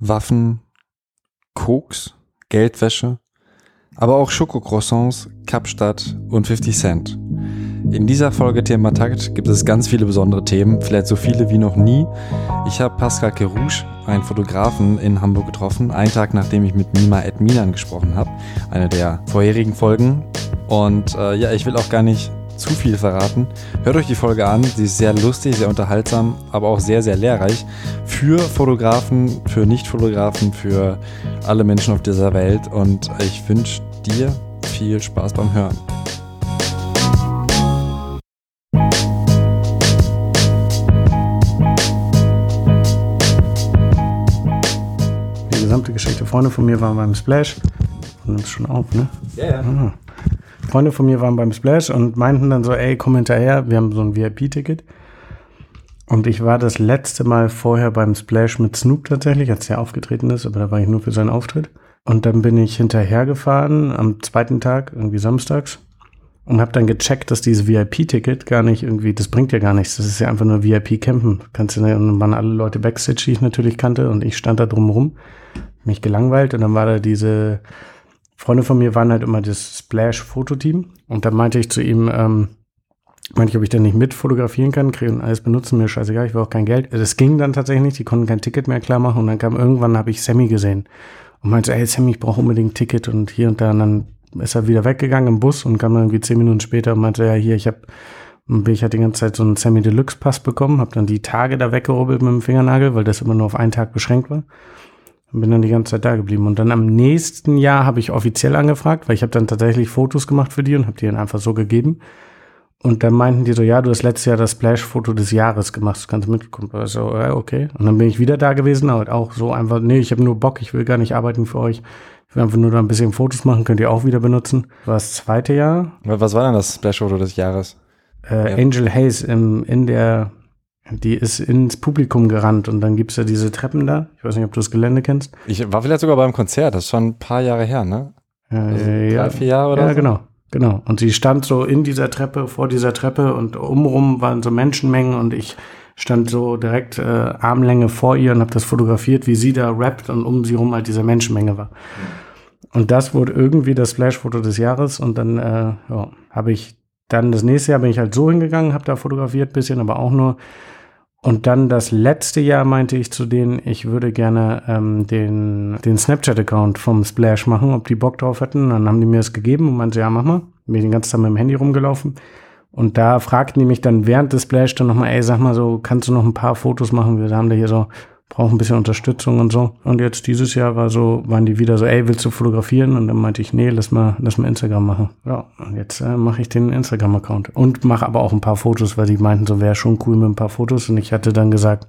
Waffen, Koks, Geldwäsche, aber auch Schokocroissants, Kapstadt und 50 Cent. In dieser Folge Thema Takt gibt es ganz viele besondere Themen, vielleicht so viele wie noch nie. Ich habe Pascal Kerouche, einen Fotografen in Hamburg getroffen, einen Tag nachdem ich mit Nima Edminan gesprochen habe, eine der vorherigen Folgen. Und äh, ja, ich will auch gar nicht zu viel verraten. Hört euch die Folge an, sie ist sehr lustig, sehr unterhaltsam, aber auch sehr, sehr lehrreich für Fotografen, für Nicht-Fotografen, für alle Menschen auf dieser Welt. Und ich wünsche dir viel Spaß beim Hören. Die gesamte Geschichte. Freunde von mir waren beim Splash. Du nimmst schon auf, ne? Ja, ja. Ah. Freunde von mir waren beim Splash und meinten dann so, ey, komm hinterher, wir haben so ein VIP-Ticket. Und ich war das letzte Mal vorher beim Splash mit Snoop tatsächlich, als er aufgetreten ist, aber da war ich nur für seinen Auftritt. Und dann bin ich hinterhergefahren am zweiten Tag, irgendwie samstags, und habe dann gecheckt, dass dieses VIP-Ticket gar nicht irgendwie, das bringt ja gar nichts. Das ist ja einfach nur VIP-Campen. Kannst du, und dann waren alle Leute Backstage, die ich natürlich kannte, und ich stand da drumherum, mich gelangweilt, und dann war da diese Freunde von mir waren halt immer das Splash-Fototeam. Und da meinte ich zu ihm, ähm, meinte ich, ob ich denn nicht mit fotografieren kann, kriege und alles benutzen, mir scheißegal, ich will auch kein Geld. Das ging dann tatsächlich nicht, die konnten kein Ticket mehr klar machen. Und dann kam irgendwann, habe ich Sammy gesehen. Und meinte, ey Sammy, ich brauche unbedingt ein Ticket. Und hier und da, und dann ist er wieder weggegangen im Bus und kam dann irgendwie zehn Minuten später und meinte, ja, hier, ich habe ich hatte die ganze Zeit so einen Sammy Deluxe Pass bekommen, habe dann die Tage da weggerubbelt mit dem Fingernagel, weil das immer nur auf einen Tag beschränkt war. Und bin dann die ganze Zeit da geblieben. Und dann am nächsten Jahr habe ich offiziell angefragt, weil ich habe dann tatsächlich Fotos gemacht für die und habe die dann einfach so gegeben. Und dann meinten die so, ja, du hast letztes Jahr das Splash-Foto des Jahres gemacht, das kannst mitkommen. Also, ja, okay. Und dann bin ich wieder da gewesen, aber auch so einfach, nee, ich habe nur Bock, ich will gar nicht arbeiten für euch. Ich will einfach nur da ein bisschen Fotos machen, könnt ihr auch wieder benutzen. War das zweite Jahr. Was war denn das Splash-Foto des Jahres? Äh, ja. Angel Hayes im, in der die ist ins Publikum gerannt und dann gibt's ja diese Treppen da. Ich weiß nicht, ob du das Gelände kennst. Ich war vielleicht sogar beim Konzert, das ist schon ein paar Jahre her, ne? Ja, Also äh, ja. drei, vier Jahre oder Ja, so? genau. Genau. Und sie stand so in dieser Treppe, vor dieser Treppe und umrum waren so Menschenmengen und ich stand so direkt äh, Armlänge vor ihr und habe das fotografiert, wie sie da rappt und um sie rum halt diese Menschenmenge war. Und das wurde irgendwie das Splash-Foto des Jahres und dann äh, ja, habe ich dann das nächste Jahr bin ich halt so hingegangen, habe da fotografiert bisschen, aber auch nur und dann das letzte Jahr meinte ich zu denen, ich würde gerne ähm, den, den Snapchat-Account vom Splash machen, ob die Bock drauf hätten. Dann haben die mir das gegeben und meinte, ja, mach mal. Bin ich den ganzen Tag mit dem Handy rumgelaufen. Und da fragten die mich dann während des Splash dann nochmal, ey, sag mal so, kannst du noch ein paar Fotos machen? Wir haben da hier so, brauchen ein bisschen Unterstützung und so. Und jetzt dieses Jahr war so, waren die wieder so, ey, willst du fotografieren? Und dann meinte ich, nee, lass mal, lass mal Instagram machen. Ja, und jetzt äh, mache ich den Instagram-Account. Und mache aber auch ein paar Fotos, weil die meinten, so wäre schon cool mit ein paar Fotos. Und ich hatte dann gesagt,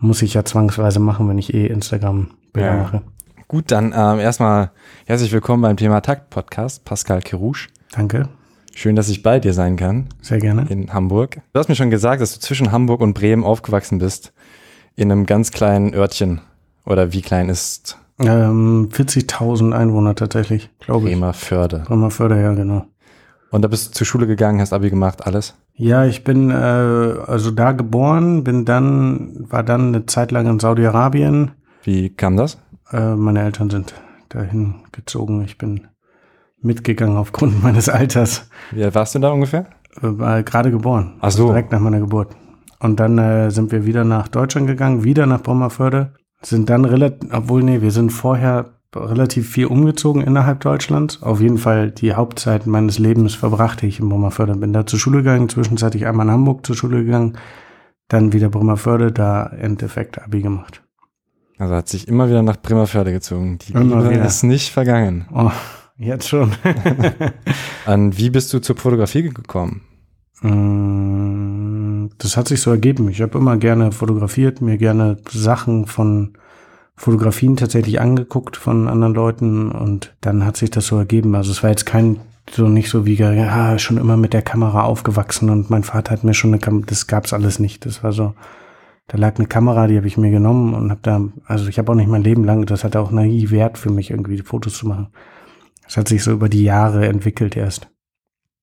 muss ich ja zwangsweise machen, wenn ich eh Instagram-Bilder Ja. mache. Gut, dann ähm, erstmal herzlich willkommen beim Thema Takt Podcast, Pascal Kerouche. Danke, Schön, dass ich bei dir sein kann sehr gerne. in Hamburg. Du hast mir schon gesagt, dass du zwischen Hamburg und Bremen aufgewachsen bist, in einem ganz kleinen Örtchen. Oder wie klein ist Ähm, 40.000 Einwohner tatsächlich, glaube ich. Bremerförde? Bremerförde, ja, genau. Und da bist du zur Schule gegangen, hast Abi gemacht, alles? Ja, ich bin äh, also da geboren, bin dann, war dann eine Zeit lang in Saudi-Arabien. Wie kam das? Äh, meine Eltern sind dahin gezogen. Ich bin mitgegangen aufgrund meines Alters. Wie alt warst du da ungefähr? Äh, gerade geboren. Ach so. Direkt nach meiner Geburt. Und dann äh, sind wir wieder nach Deutschland gegangen, wieder nach Bremerförde. Sind dann relativ, obwohl, nee, wir sind vorher relativ viel umgezogen innerhalb Deutschlands. Auf jeden Fall die Hauptzeit meines Lebens verbrachte ich in Bremerförde. Bin da zur Schule gegangen, zwischenzeitlich einmal in Hamburg zur Schule gegangen, dann wieder Bremerförde, da im Endeffekt Abi gemacht. Also hat sich immer wieder nach Bremerförde gezogen. Die Immer Liebe wieder. ist nicht vergangen. Oh, jetzt schon. An wie bist du zur Fotografie gekommen? Mm, Das hat sich so ergeben. Ich habe immer gerne fotografiert, mir gerne Sachen von Fotografien tatsächlich angeguckt von anderen Leuten und dann hat sich das so ergeben. Also es war jetzt kein so nicht so wie ja, schon immer mit der Kamera aufgewachsen und mein Vater hat mir schon eine Kamera, das gab's alles nicht. Das war so, da lag eine Kamera, die habe ich mir genommen und habe da, also ich habe auch nicht mein Leben lang, das hatte auch nie Wert für mich irgendwie Fotos zu machen. Das hat sich so über die Jahre entwickelt erst.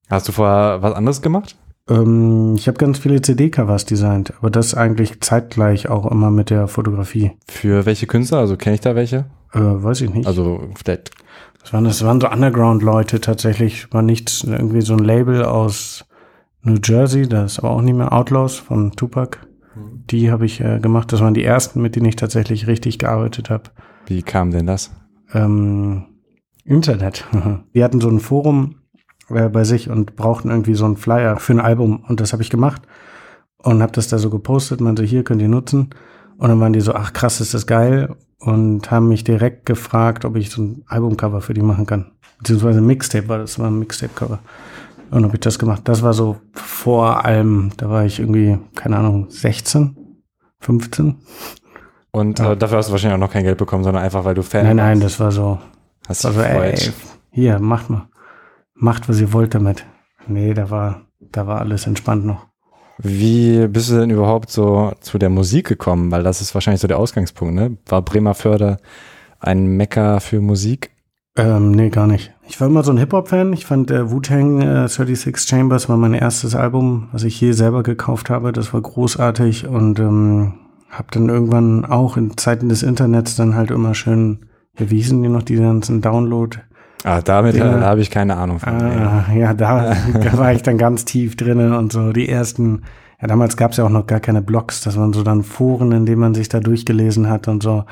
Hast du vorher was anderes gemacht? Ähm, ich habe ganz viele CD-Covers designt, aber das eigentlich zeitgleich auch immer mit der Fotografie. Für welche Künstler? Also kenne ich da welche? Äh, weiß ich nicht. Also vielleicht. Das waren, das waren so Underground-Leute tatsächlich. War nicht irgendwie so ein Label aus New Jersey, das ist aber auch nicht mehr Outlaws von Tupac. Die habe ich äh, gemacht. Das waren die ersten, mit denen ich tatsächlich richtig gearbeitet habe. Wie kam denn das? Ähm, Internet. Die hatten so ein Forum äh, bei sich und brauchten irgendwie so einen Flyer für ein Album und das habe ich gemacht und habe das da so gepostet. Man so, hier könnt ihr nutzen. Und dann waren die so, ach krass, ist das geil und haben mich direkt gefragt, ob ich so ein Albumcover für die machen kann. Beziehungsweise Mixtape war das, war ein Mixtape-Cover. Und habe ich das gemacht. Das war so vor allem, da war ich irgendwie, keine Ahnung, 16, 15. Und Ja. äh, dafür hast du wahrscheinlich auch noch kein Geld bekommen, sondern einfach, weil du Fan Nein, nein, das war so, Hast dich also ey, hier, macht mal. Macht, was ihr wollt damit. Nee, da war, da war alles entspannt noch. Wie bist du denn überhaupt so zu der Musik gekommen? Weil das ist wahrscheinlich so der Ausgangspunkt, ne? War Bremerförde ein Mecker für Musik? Ähm, nee, gar nicht. Ich war immer so ein Hip-Hop-Fan. Ich fand äh, Wu-Tang äh, 36 Chambers war mein erstes Album, was ich je selber gekauft habe. Das war großartig und ähm, habe dann irgendwann auch in Zeiten des Internets dann halt immer schön, ja, wie hießen die noch, die ganzen Download? Ah, damit Ja. äh, habe ich keine Ahnung von. Ah, ja, da, da war ich dann ganz tief drinnen und so die ersten, ja, damals gab es ja auch noch gar keine Blogs, das waren so dann Foren, in denen man sich da durchgelesen hat und so.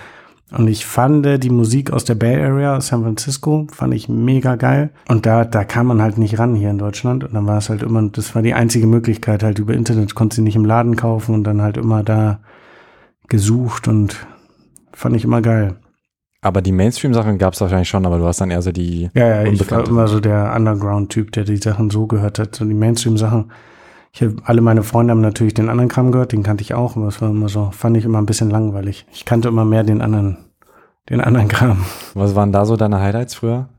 Und ich fand die Musik aus der Bay Area, aus San Francisco, fand ich mega geil. Und da, da kam man halt nicht ran hier in Deutschland. Und dann war es halt immer, das war die einzige Möglichkeit, halt über Internet, konnte sie nicht im Laden kaufen und dann halt immer da gesucht und fand ich immer geil. Aber die Mainstream-Sachen gab es wahrscheinlich schon, aber du hast dann eher so die Ja, ja, ich war immer so der Underground-Typ, der die Sachen so gehört hat, so die Mainstream-Sachen. Ich hab, alle meine Freunde haben natürlich den anderen Kram gehört, den kannte ich auch, aber es war immer so, fand ich immer ein bisschen langweilig. Ich kannte immer mehr den anderen, den anderen Kram. Was waren da so deine Highlights früher?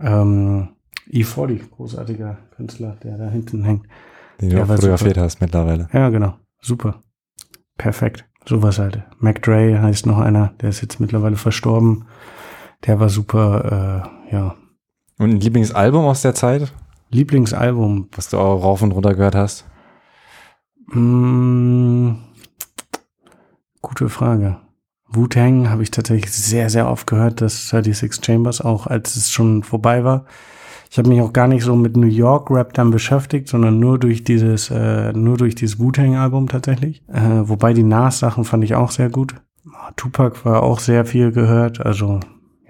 Ähm, E40, großartiger Künstler, der da hinten hängt. Die du Ja, auch fotografiert hast mittlerweile. Ja, genau, super. Perfekt. Sowas halt. Mac Dre heißt noch einer, der ist jetzt mittlerweile verstorben. Der war super, äh, ja. Und ein Lieblingsalbum aus der Zeit, Lieblingsalbum, was du auch rauf und runter gehört hast? Mm, gute Frage. Wu-Tang habe ich tatsächlich sehr, sehr oft gehört, das 36 Chambers, auch als es schon vorbei war. Ich habe mich auch gar nicht so mit New York Rap dann beschäftigt, sondern nur durch dieses, äh, nur durch dieses Wu-Tang-Album tatsächlich. Äh, wobei die Nas-Sachen fand ich auch sehr gut. Ah, Tupac war auch sehr viel gehört. Also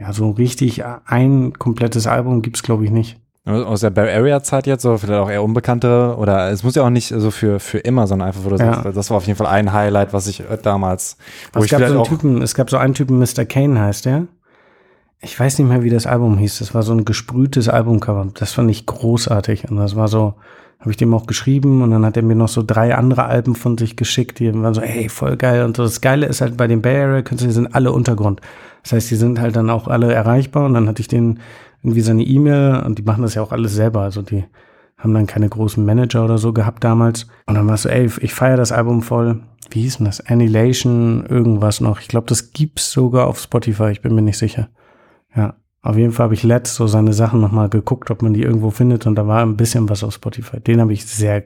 ja, so richtig ein komplettes Album gibt's glaube ich nicht. Aus der Bay Area Zeit jetzt, so vielleicht auch eher unbekanntere oder es muss ja auch nicht so für, für immer, sondern einfach, wo du Ja. sagst, das war auf jeden Fall ein Highlight, was ich damals, wo Es ich gab so einen Typen, es gab so einen Typen, Mr. Kane heißt der. Ich weiß nicht mehr, wie das Album hieß. Das war so ein gesprühtes Albumcover. Das fand ich großartig. Und das war so, habe ich dem auch geschrieben und dann hat er mir noch so drei andere Alben von sich geschickt, die waren so, ey, voll geil. Und so das Geile ist halt bei den Bay Area Künstlern, die sind alle Untergrund. Das heißt, die sind halt dann auch alle erreichbar und dann hatte ich denen irgendwie seine E-Mail und die machen das ja auch alles selber. Also die haben dann keine großen Manager oder so gehabt damals. Und dann war es so, ey, ich feiere das Album voll. Wie hieß denn das? Annihilation, irgendwas noch. Ich glaube, das gibt's sogar auf Spotify, ich bin mir nicht sicher. Ja, auf jeden Fall habe ich letzt so seine Sachen nochmal geguckt, ob man die irgendwo findet und da war ein bisschen was auf Spotify. Den habe ich sehr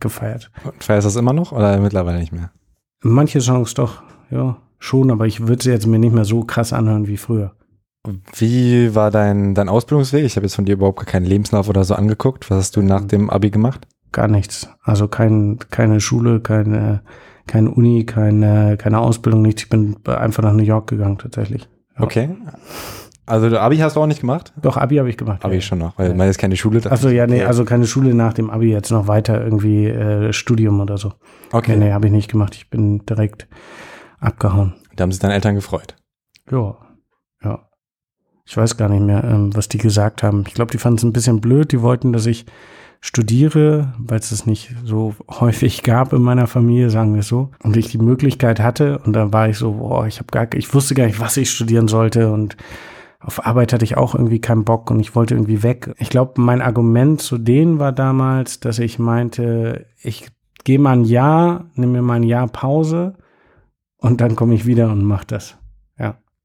gefeiert. feierst du das immer noch oder mittlerweile nicht mehr? Manche Songs doch, ja, schon, aber ich würde sie jetzt mir nicht mehr so krass anhören wie früher. Wie war dein, dein Ausbildungsweg? Ich habe jetzt von dir überhaupt keinen Lebenslauf oder so angeguckt. Was hast du nach dem Abi gemacht? Gar nichts. Also kein, keine Schule, keine, keine Uni, keine, keine Ausbildung, nichts. Ich bin einfach nach New York gegangen tatsächlich. Ja. Okay. Also du Abi hast du auch nicht gemacht? Doch, Abi habe ich gemacht. Abi ja. schon noch, weil Ja. man ist keine Schule. Achso, ja, nee, also keine Schule nach dem Abi jetzt noch weiter irgendwie äh, Studium oder so. Okay, Nee, nee, habe ich nicht gemacht. Ich bin direkt abgehauen. da haben sich deine Eltern gefreut. Ja, ja. Ich weiß gar nicht mehr, ähm, was die gesagt haben. Ich glaube, die fanden es ein bisschen blöd. Die wollten, dass ich studiere, weil es es nicht so häufig gab in meiner Familie, sagen wir es so. Und ich die Möglichkeit hatte und dann war ich so, boah, ich habe gar, ich wusste gar nicht, was ich studieren sollte und auf Arbeit hatte ich auch irgendwie keinen Bock und ich wollte irgendwie weg. Ich glaube, mein Argument zu denen war damals, dass ich meinte, ich gehe mal ein Jahr, nehme mir mal ein Jahr Pause und dann komme ich wieder und mach das.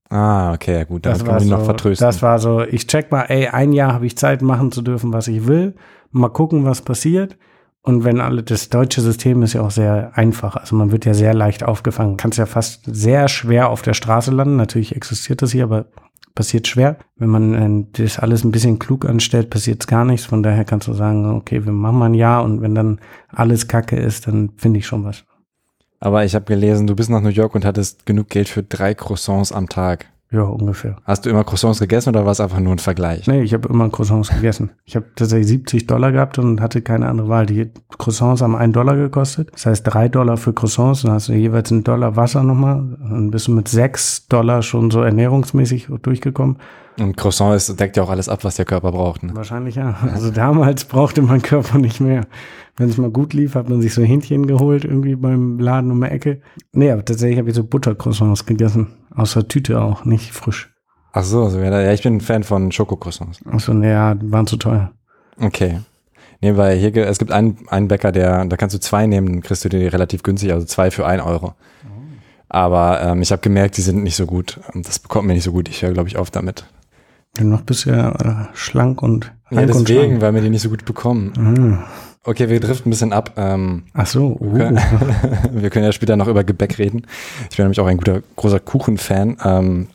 Ah, okay, ja gut, Das kann ihn so, noch vertrösten. das war so, ich check mal, ey, ein Jahr habe ich Zeit machen zu dürfen, was ich will, mal gucken, was passiert Und wenn alle, das deutsche System ist ja auch sehr einfach. Also man wird ja sehr leicht aufgefangen. Kannst ja fast sehr schwer auf der Straße landen. Natürlich existiert das hier, aber passiert schwer. Wenn man äh, das alles ein bisschen klug anstellt, passiert gar nichts. Von daher kannst du sagen, okay, wir machen mal ein Jahr und wenn dann alles Kacke ist, dann finde ich schon was. Aber ich habe gelesen, du bist nach New York und hattest genug Geld für drei Croissants am Tag. Ja, ungefähr. Hast du immer Croissants gegessen oder war es einfach nur ein Vergleich? Nee, ich habe immer Croissants gegessen. Ich habe tatsächlich 70 Dollar gehabt und hatte keine andere Wahl. Die Croissants haben einen Dollar gekostet. Das heißt drei Dollar für Croissants. Dann hast du jeweils einen Dollar Wasser nochmal. Dann bist du mit sechs Dollar schon so ernährungsmäßig durchgekommen. Und Croissant ist, deckt ja auch alles ab, was der Körper braucht. Ne? Wahrscheinlich ja. Also damals brauchte mein Körper nicht mehr. Wenn es mal gut lief, hat man sich so Hähnchen geholt, irgendwie beim Laden um die Ecke. Nee, aber tatsächlich habe ich so Buttercroissants gegessen. Aus der Tüte auch, nicht frisch. Ach so, so ja, ich bin ein Fan von Schokocroissants. Ach so, naja, waren zu teuer. Okay. Nee, weil hier, es gibt einen, einen Bäcker, der, da kannst du zwei nehmen, dann kriegst du die relativ günstig, also zwei für ein Euro. Aber ähm, ich habe gemerkt, die sind nicht so gut. Das bekommt mir nicht so gut. Ich höre, glaube ich, auf damit. Noch bisher äh, schlank und Ja, und deswegen, schlank. weil wir die nicht so gut bekommen. Mhm. Okay, wir driften ein bisschen ab. Ähm, Ach so, uh. Okay. Wir können ja später noch über Gebäck reden. Ich bin nämlich auch ein guter, großer Kuchenfan. Ähm,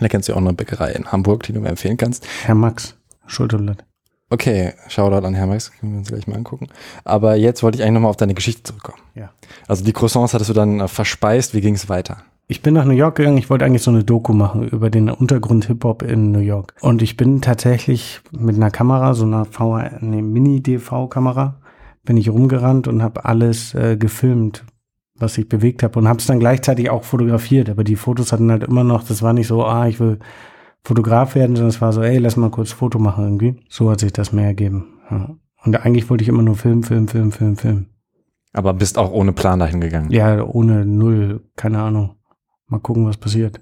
da kennst du ja auch eine Bäckerei in Hamburg, die du mir empfehlen kannst. Herr Max, Schulterblatt. Okay, Shoutout an Herr Max, können wir uns gleich mal angucken. Aber jetzt wollte ich eigentlich nochmal auf deine Geschichte zurückkommen. Ja. Also die Croissants hattest du dann äh, verspeist, wie ging es weiter? Ich bin nach New York gegangen, ich wollte eigentlich so eine Doku machen über den Untergrund Hip-Hop in New York. Und ich bin tatsächlich mit einer Kamera, so einer VR, eine Mini-DV-Kamera, bin ich rumgerannt und habe alles äh, gefilmt, was ich bewegt habe und habe es dann gleichzeitig auch fotografiert. Aber die Fotos hatten halt immer noch, das war nicht so, ah, ich will Fotograf werden, sondern es war so, ey, lass mal kurz Foto machen irgendwie. So hat sich das mehr ergeben. Ja. Und eigentlich wollte ich immer nur Film, Film, Film, Film, Film. Aber bist auch ohne Plan dahin gegangen. Ja, ohne Null, keine Ahnung. Mal gucken, was passiert.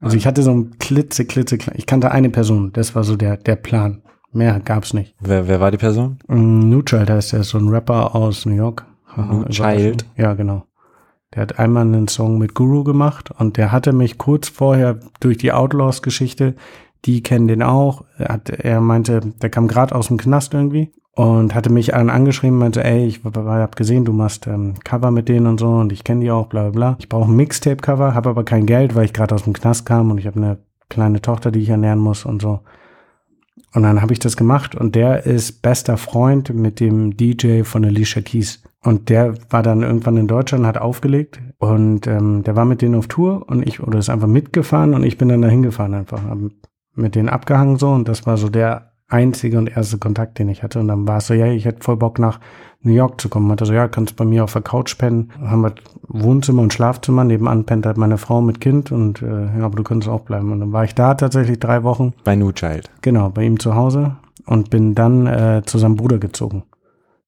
Also ich hatte so ein klitze, klitze, ich kannte eine Person, das war so der, der Plan. Mehr gab's nicht. Wer, wer war die Person? Mm, New Child heißt der, ist so ein Rapper aus New York. New Child? Ja, genau. Der hat einmal einen Song mit Guru gemacht und der hatte mich kurz vorher durch die Outlaws-Geschichte, die kennen den auch, er hat, er meinte, der kam gerade aus dem Knast irgendwie und hatte mich an angeschrieben, meinte, ey, ich hab gesehen, du machst ähm, Cover mit denen und so und ich kenne die auch, bla bla bla. Ich brauche ein Mixtape-Cover, habe aber kein Geld, weil ich gerade aus dem Knast kam und ich habe eine kleine Tochter, die ich ernähren muss und so. Und dann habe ich das gemacht und der ist bester Freund mit dem DJ von Alicia Keys. Und der war dann irgendwann in Deutschland, hat aufgelegt und ähm, der war mit denen auf Tour und ich, oder ist einfach mitgefahren und ich bin dann da hingefahren einfach. Mit denen abgehangen so und das war so der einzige und erste Kontakt, den ich hatte. Und dann war es so, ja, ich hätte voll Bock nach New York zu kommen. Meinte so, ja, kannst bei mir auf der Couch pennen. Haben wir Wohnzimmer und Schlafzimmer. Nebenan pennt halt meine Frau mit Kind und äh, ja, aber du könntest auch bleiben. Und dann war ich da tatsächlich drei Wochen. Bei New Child. Genau, bei ihm zu Hause und bin dann äh, zu seinem Bruder gezogen.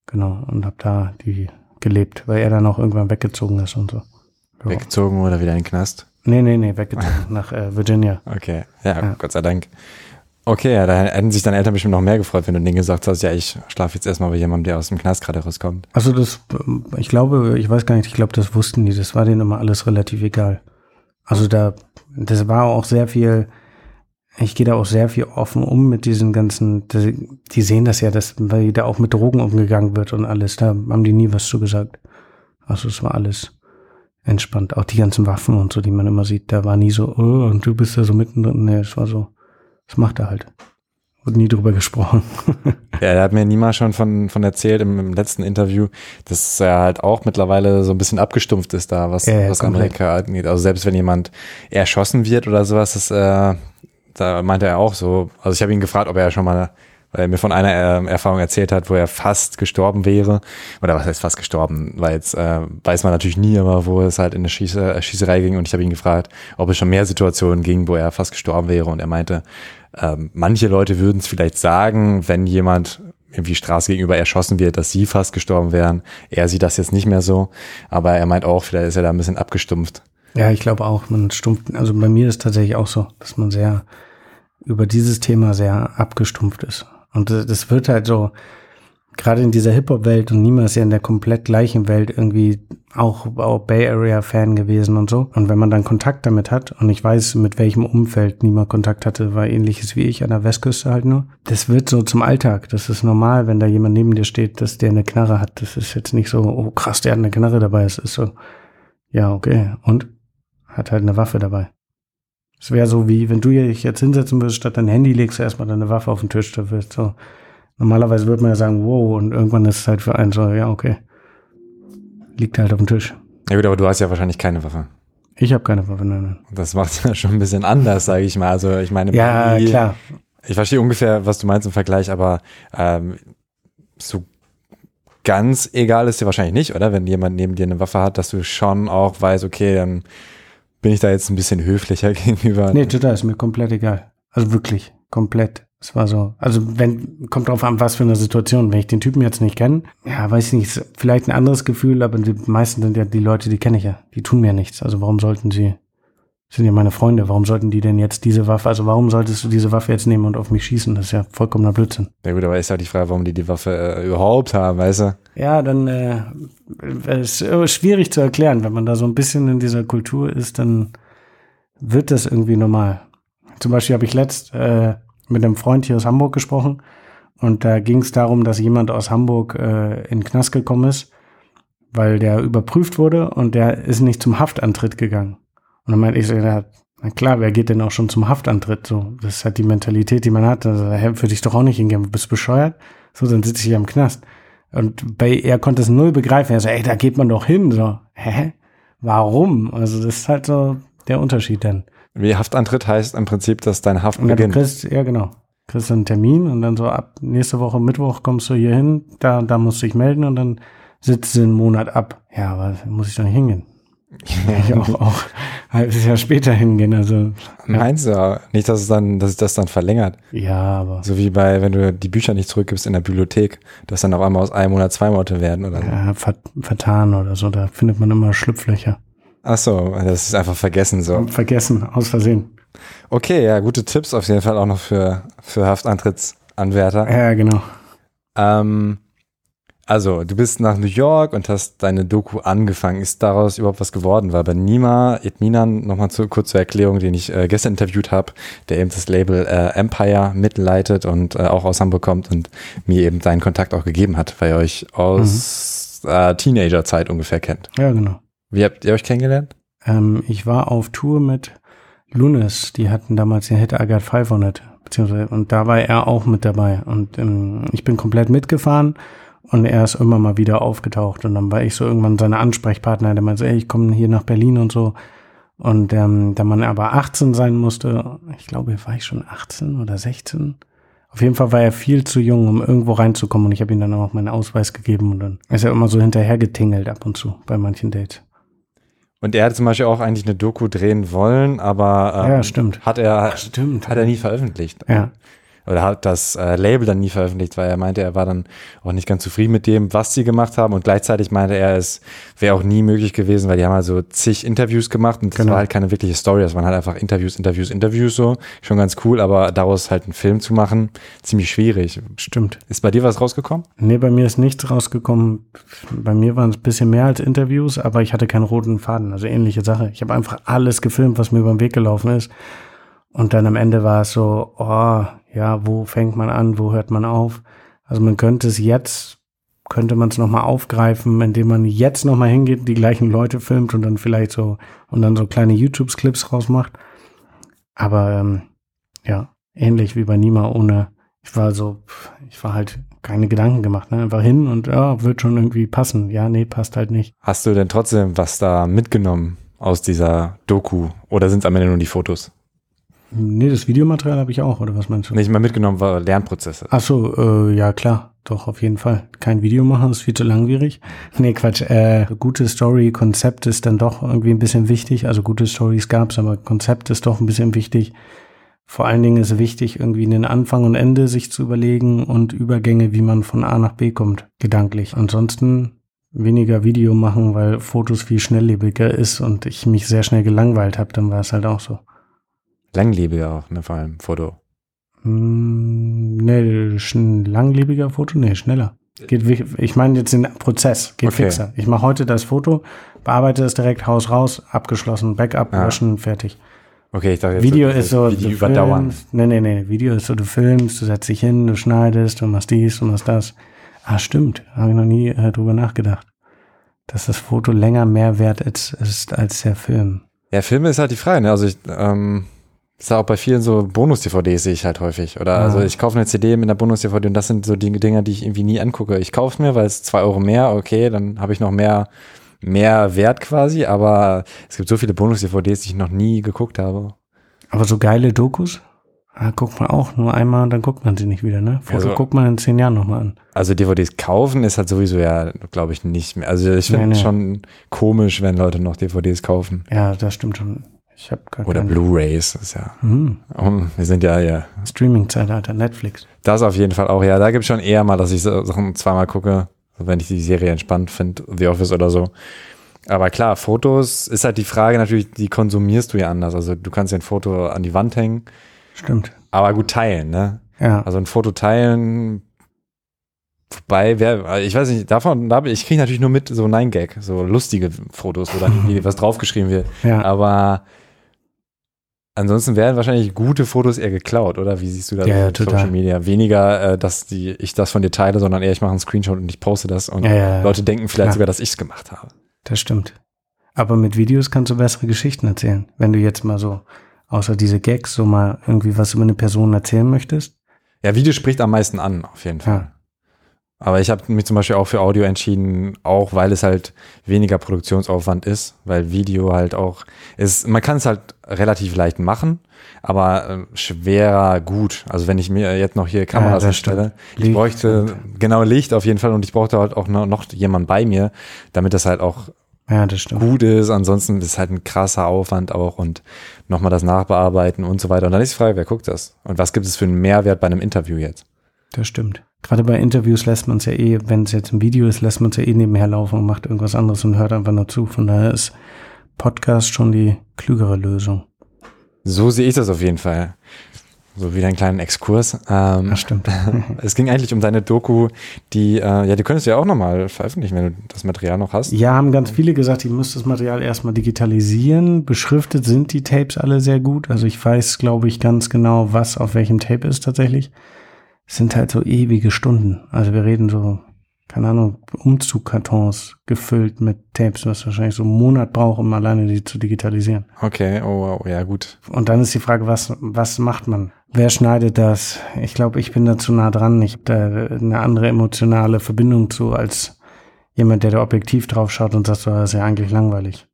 Genau, und hab da die gelebt, weil er dann auch irgendwann weggezogen ist und so. Ja. Weggezogen oder wieder in den Knast? Nee, nee, nee, weggezogen nach äh, Virginia. Okay, ja, Ja. Gott sei Dank. Okay, ja, da hätten sich deine Eltern bestimmt noch mehr gefreut, wenn du denen gesagt hast, ja, ich schlafe jetzt erstmal bei jemandem, der aus dem Knast gerade rauskommt. Also das, ich glaube, ich weiß gar nicht, ich glaube, das wussten die, das war denen immer alles relativ egal. Also da, das war auch sehr viel, ich gehe da auch sehr viel offen um mit diesen ganzen, die, die sehen das ja, dass, weil da auch mit Drogen umgegangen wird und alles, da haben die nie was zu gesagt. Also es war alles entspannt. Auch die ganzen Waffen und so, die man immer sieht, da war nie so, oh, und du bist da so mittendrin. Nee, es war so, das macht er halt. Wurde nie drüber gesprochen. Ja, er hat mir niemals schon von, von erzählt im, im letzten Interview, dass er halt auch mittlerweile so ein bisschen abgestumpft ist da, was, Ja, ja, was komplett. Amerika angeht. Also selbst wenn jemand erschossen wird oder sowas, das, äh, da meinte er auch so. Also ich habe ihn gefragt, ob er schon mal, weil er mir von einer ähm, Erfahrung erzählt hat, wo er fast gestorben wäre. Oder was heißt fast gestorben? Weil jetzt äh, weiß man natürlich nie, aber wo es halt in eine Schieße, Schießerei ging und ich habe ihn gefragt, ob es schon mehr Situationen ging, wo er fast gestorben wäre und er meinte, ähm, manche Leute würden es vielleicht sagen, wenn jemand irgendwie Straße gegenüber erschossen wird, dass sie fast gestorben wären. Er sieht das jetzt nicht mehr so, aber er meint auch, vielleicht ist er da ein bisschen abgestumpft. Ja, ich glaube auch, man stumpft, also bei mir ist tatsächlich auch so, dass man sehr über dieses Thema sehr abgestumpft ist. Und das das wird halt so, gerade in dieser Hip-Hop-Welt und niemand ist ja in der komplett gleichen Welt irgendwie auch, auch Bay Area-Fan gewesen und so. Und wenn man dann Kontakt damit hat, und ich weiß, mit welchem Umfeld niemand Kontakt hatte, war ähnliches wie ich an der Westküste halt nur. Das wird so zum Alltag. Das ist normal, wenn da jemand neben dir steht, dass der eine Knarre hat. Das ist jetzt nicht so, oh krass, der hat eine Knarre dabei. Es ist so, ja, okay. Und? Hat halt eine Waffe dabei. Es wäre so wie, wenn du dich jetzt hinsetzen würdest, statt dein Handy legst du erstmal deine Waffe auf den Tisch. Da wird so, normalerweise würde man ja sagen, wow, und irgendwann ist es halt für einen so, ja, okay. Liegt halt auf dem Tisch. Ja gut, aber du hast ja wahrscheinlich keine Waffe. Ich habe keine Waffe, nein, nein. Das macht es ja schon ein bisschen anders, sage ich mal. Also ich meine, Ja, wie- klar. Ich verstehe ungefähr, was du meinst im Vergleich, aber ähm, so ganz egal ist dir wahrscheinlich nicht, oder? Wenn jemand neben dir eine Waffe hat, dass du schon auch weißt, okay, dann bin ich da jetzt ein bisschen höflicher gegenüber. Nee, total, ist mir komplett egal. Also wirklich, komplett. Es war so, also wenn, kommt drauf an, was für eine Situation. Wenn ich den Typen jetzt nicht kenne, ja, weiß ich nicht, vielleicht ein anderes Gefühl, aber die meisten sind ja die Leute, die kenne ich ja. Die tun mir nichts. Also warum sollten sie, sind ja meine Freunde, warum sollten die denn jetzt diese Waffe, also warum solltest du diese Waffe jetzt nehmen und auf mich schießen? Das ist ja vollkommener Blödsinn. Ja gut, aber ist ja die Frage, warum die die Waffe äh, überhaupt haben, weißt du? Ja, dann äh, es ist schwierig zu erklären. Wenn man da so ein bisschen in dieser Kultur ist, dann wird das irgendwie normal. Zum Beispiel habe ich letzt äh, mit einem Freund hier aus Hamburg gesprochen und da ging es darum, dass jemand aus Hamburg äh, in den Knast gekommen ist, weil der überprüft wurde und der ist nicht zum Haftantritt gegangen. Und dann meinte ich so, na klar, wer geht denn auch schon zum Haftantritt? So, das ist halt die Mentalität, die man hat. Also, hä, würde ich doch auch nicht hingehen. Bist bescheuert? So, dann sitze ich hier im Knast. Und bei er konnte es null begreifen. Er so, ey, da geht man doch hin. So, hä? Warum? Also das ist halt so der Unterschied dann. Wie Haftantritt heißt im Prinzip, dass deine Haft du beginnt. kriegst, ja genau, kriegst einen Termin und dann so ab nächste Woche Mittwoch kommst du hier hin, da, da musst du dich melden und dann sitzt du einen Monat ab. Ja, aber muss ich doch nicht hingehen. ich auch, auch ein halbes Jahr später hingehen. Also Meinst du ja nicht, dass es dann, dass es das dann verlängert? ja, aber So wie bei, wenn du die Bücher nicht zurückgibst in der Bibliothek, dass dann auf einmal aus einem Monat zwei Monate werden oder so. ja, ver vertan oder so, da findet man immer Schlupflöcher. Ach so, das ist einfach vergessen so. Vergessen, aus Versehen. Okay, ja, gute Tipps auf jeden Fall auch noch für, für Haftantrittsanwärter. Ja, genau. Ähm, also, du bist nach New York und hast deine Doku angefangen. Ist daraus überhaupt was geworden? Weil bei Nima Edminan, nochmal zu, kurz zur Erklärung, den ich äh, gestern interviewt habe, der eben das Label äh, Empire mitleitet und äh, auch aus Hamburg kommt und mir eben seinen Kontakt auch gegeben hat, weil ihr euch aus äh, Teenagerzeit ungefähr kennt. Ja, genau. Wie habt ihr euch kennengelernt? Ähm, ich war auf Tour mit Lunis, die hatten damals den Hit I Got 500, beziehungsweise, und da war er auch mit dabei. Und ähm, ich bin komplett mitgefahren und er ist immer mal wieder aufgetaucht. Und dann war ich so irgendwann seine Ansprechpartner, der meinte, ey, ich komme hier nach Berlin und so. Und ähm, da man aber 18 sein musste, ich glaube, war ich schon 18 oder 16. Auf jeden Fall war er viel zu jung, um irgendwo reinzukommen. Und ich habe ihm dann auch meinen Ausweis gegeben. Und dann ist er immer so hinterher getingelt ab und zu bei manchen Dates. Und er hat zum Beispiel auch eigentlich eine Doku drehen wollen, aber ähm, Ja, hat er Stimmt. hat er nie veröffentlicht. Ja. Oder hat das äh, Label dann nie veröffentlicht, weil er meinte, er war dann auch nicht ganz zufrieden mit dem, was sie gemacht haben. Und gleichzeitig meinte er, es wäre auch nie möglich gewesen, weil die haben also zig Interviews gemacht und das Genau. war halt keine wirkliche Story. Das waren halt einfach Interviews, Interviews, Interviews so. Schon ganz cool, aber daraus halt einen Film zu machen, ziemlich schwierig. Stimmt. Ist bei dir was rausgekommen? Nee, bei mir ist nichts rausgekommen. Bei mir waren es ein bisschen mehr als Interviews, aber ich hatte keinen roten Faden. Also ähnliche Sache. Ich habe einfach alles gefilmt, was mir über den Weg gelaufen ist. Und dann am Ende war es so, oh, ja, wo fängt man an, wo hört man auf? Also man könnte es jetzt, könnte man es nochmal aufgreifen, indem man jetzt nochmal hingeht, die gleichen Leute filmt und dann vielleicht so, und dann so kleine YouTube-Clips rausmacht. Aber ähm, ja, ähnlich wie bei Nima ohne, ich war so, ich war halt keine Gedanken gemacht, ne? Einfach hin und ja, wird schon irgendwie passen. Ja, nee, passt halt nicht. Hast du denn trotzdem was da mitgenommen aus dieser Doku? Oder sind es am Ende nur die Fotos? Nee, das Videomaterial habe ich auch, oder was meinst du? Nicht mal mitgenommen war Lernprozesse. Ach so, äh, ja klar, doch auf jeden Fall. Kein Video machen, ist viel zu langwierig. Nee, Quatsch. Äh, gute Story, Konzept ist dann doch irgendwie ein bisschen wichtig. Also gute Stories gab's, aber Konzept ist doch ein bisschen wichtig. Vor allen Dingen ist wichtig, irgendwie einen Anfang und Ende sich zu überlegen und Übergänge, wie man von A nach B kommt, gedanklich. Ansonsten weniger Video machen, weil Fotos viel schnelllebiger ist und ich mich sehr schnell gelangweilt habe, dann war es halt auch so. Langlebiger auch, ne, vor allem Foto. Hm, ein langlebiger Foto? Nee, schneller. Geht, ich meine jetzt den Prozess, geht Okay. fixer. Ich mache heute das Foto, bearbeite es direkt, Haus raus, abgeschlossen, Backup, Ja. löschen, fertig. Okay, ich dachte jetzt, Video ist so, die du überdauern. filmst- Nee, nee, nee. Video ist so, du filmst, du setzt dich hin, du schneidest, du machst dies, du machst das. Ah, stimmt. Habe ich noch nie äh, drüber nachgedacht. Dass das Foto länger mehr wert ist, ist als der Film. Ja, Filme ist halt die Frage, ne? Also ich, ähm, ist ja auch bei vielen so Bonus-DVDs sehe ich halt häufig. Oder Ah. also ich kaufe eine CD mit einer Bonus-DVD und das sind so die Dinge, die ich irgendwie nie angucke. Ich kaufe mir, weil es zwei Euro mehr, okay, dann habe ich noch mehr, mehr Wert quasi, aber es gibt so viele Bonus-DVDs, die ich noch nie geguckt habe. Aber so geile Dokus, ah, guckt man auch nur einmal und dann guckt man sie nicht wieder, ne? Foto Also- guckt man in zehn Jahren nochmal an. Also DVDs kaufen ist halt sowieso ja, glaube ich, nicht mehr. Also ich finde Nee, nee. schon komisch, wenn Leute noch DVDs kaufen. Ja, das stimmt schon. Ich habe gar Oder Blu-Rays, ist ja. Hm. Oh, wir sind ja, ja. Streaming-Zeitalter, Netflix. Das auf jeden Fall auch, ja. Da gibt es schon eher mal, dass ich so Sachen zweimal gucke, wenn ich die Serie entspannt finde, The Office oder so. Aber klar, Fotos ist halt die Frage natürlich, die konsumierst du ja anders. Also du kannst ja ein Foto an die Wand hängen, Stimmt. aber gut teilen, ne? Ja. Also ein Foto teilen, wobei, wer, ich weiß nicht, davon, da, ich kriege natürlich nur mit so 9-Gag, so lustige Fotos, wo dann irgendwie was draufgeschrieben wird. ja. Aber ansonsten werden wahrscheinlich gute Fotos eher geklaut, oder? Wie siehst du das Ja, ja. Social Media? Weniger, äh, dass die, ich das von dir teile, sondern eher ich mache einen Screenshot und ich poste das und Ja. Leute denken vielleicht sogar, dass ich es gemacht habe. Das stimmt. Aber mit Videos kannst du bessere Geschichten erzählen. Wenn du jetzt mal so, außer diese Gags, so mal irgendwie was über eine Person erzählen möchtest. Ja, Video spricht am meisten an, auf jeden Fall. Ja. Aber ich habe mich zum Beispiel auch für Audio entschieden, auch weil es halt weniger Produktionsaufwand ist, weil Video halt auch ist, man kann es halt relativ leicht machen, aber äh, schwerer gut. Also wenn ich mir jetzt noch hier Kameras stimmt. ich bräuchte und- genau Licht auf jeden Fall und ich brauchte halt auch noch, jemand bei mir, damit das halt auch Ja, stimmt. gut ist. Ansonsten ist es halt ein krasser Aufwand auch und nochmal das Nachbearbeiten und so weiter. Und dann ist die Frage, wer guckt das? Und was gibt es für einen Mehrwert bei einem Interview jetzt? Das stimmt. Gerade bei Interviews lässt man es ja eh, wenn es jetzt ein Video ist, lässt man es ja eh nebenher laufen und macht irgendwas anderes und hört einfach nur zu. Von daher ist Podcast schon die klügere Lösung. So sehe ich das auf jeden Fall. So wieder einen kleinen Exkurs. Ähm, Das stimmt. es ging eigentlich um deine Doku, die, äh, ja, die könntest du ja auch nochmal veröffentlichen, wenn du das Material noch hast. Ja, haben ganz viele gesagt, ich muss das Material erstmal digitalisieren. Beschriftet sind die Tapes alle sehr gut. Also ich weiß, glaube ich, ganz genau, was auf welchem Tape ist tatsächlich. Sind halt so ewige Stunden. Also wir reden so, keine Ahnung, Umzugkartons gefüllt mit Tapes, was wahrscheinlich so einen Monat braucht, um alleine die zu digitalisieren. Okay, oh wow, ja gut. Und dann ist die Frage, was, was macht man? Wer schneidet das? Ich glaube, ich bin da zu nah dran. Ich habe da eine andere emotionale Verbindung zu, als jemand, der da objektiv drauf schaut und sagt, so, das ist ja eigentlich langweilig.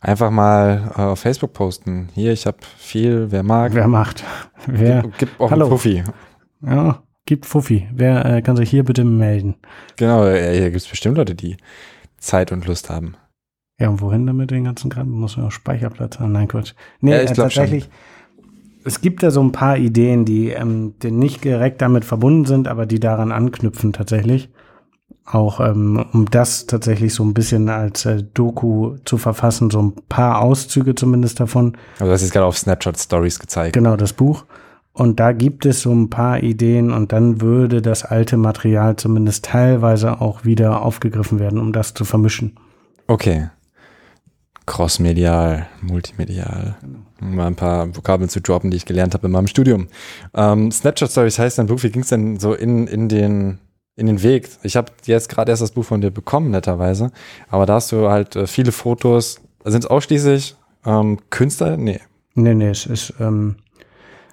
Einfach mal äh, auf Facebook posten. Hier, ich habe viel, wer mag. Wer macht? Wer? Gib, gib auch Hallo. einen Fuffi. Ja, gibt Fuffi. Wer äh, kann sich hier bitte melden? Genau, äh, hier gibt es bestimmt Leute, die Zeit und Lust haben. Ja, und wohin damit den ganzen Kram? Muss man auch Speicherplatz haben? Nein, Quatsch. Nee, Ja, ich äh, glaub schon. tatsächlich. Es gibt da so ein paar Ideen, die, ähm, die nicht direkt damit verbunden sind, aber die daran anknüpfen tatsächlich. Auch ähm, um das tatsächlich so ein bisschen als äh, Doku zu verfassen, so ein paar Auszüge zumindest davon. Also du hast jetzt gerade auf Snapchat Stories gezeigt. Genau, das Buch. Und da gibt es so ein paar Ideen und dann würde das alte Material zumindest teilweise auch wieder aufgegriffen werden, um das zu vermischen. Okay. Crossmedial, multimedial. Um mal ein paar Vokabeln zu droppen, die ich gelernt habe in meinem Studium. Ähm, Snapchat Stories heißt dann, wie ging es denn so in, in, den, in den Weg? Ich habe jetzt gerade erst das Buch von dir bekommen, netterweise. Aber da hast du halt äh, viele Fotos. Sind es ausschließlich ähm, Künstler? Nee. Nee, nee, es ist ähm,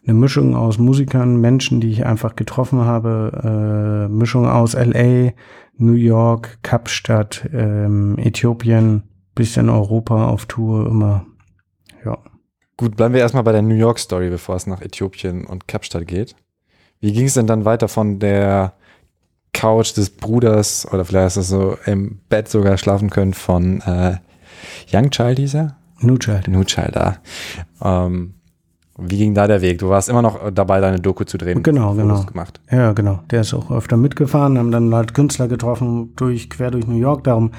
eine Mischung aus Musikern, Menschen, die ich einfach getroffen habe, äh, Mischung aus LA, New York, Kapstadt, ähm, Äthiopien, bisschen Europa auf Tour, immer. Ja. Gut, bleiben wir erstmal bei der New York Story, bevor es nach Äthiopien und Kapstadt geht. Wie ging es denn dann weiter von der Couch des Bruders oder vielleicht hast du so im Bett sogar schlafen können von äh, Young Child hieß er? New Child. New Child, da. Ähm, wie ging da der Weg? Du warst immer noch dabei, deine Doku zu drehen. Genau, genau. gemacht. Ja, genau. Der ist auch öfter mitgefahren, haben dann halt Künstler getroffen, durch, quer durch New York. Darum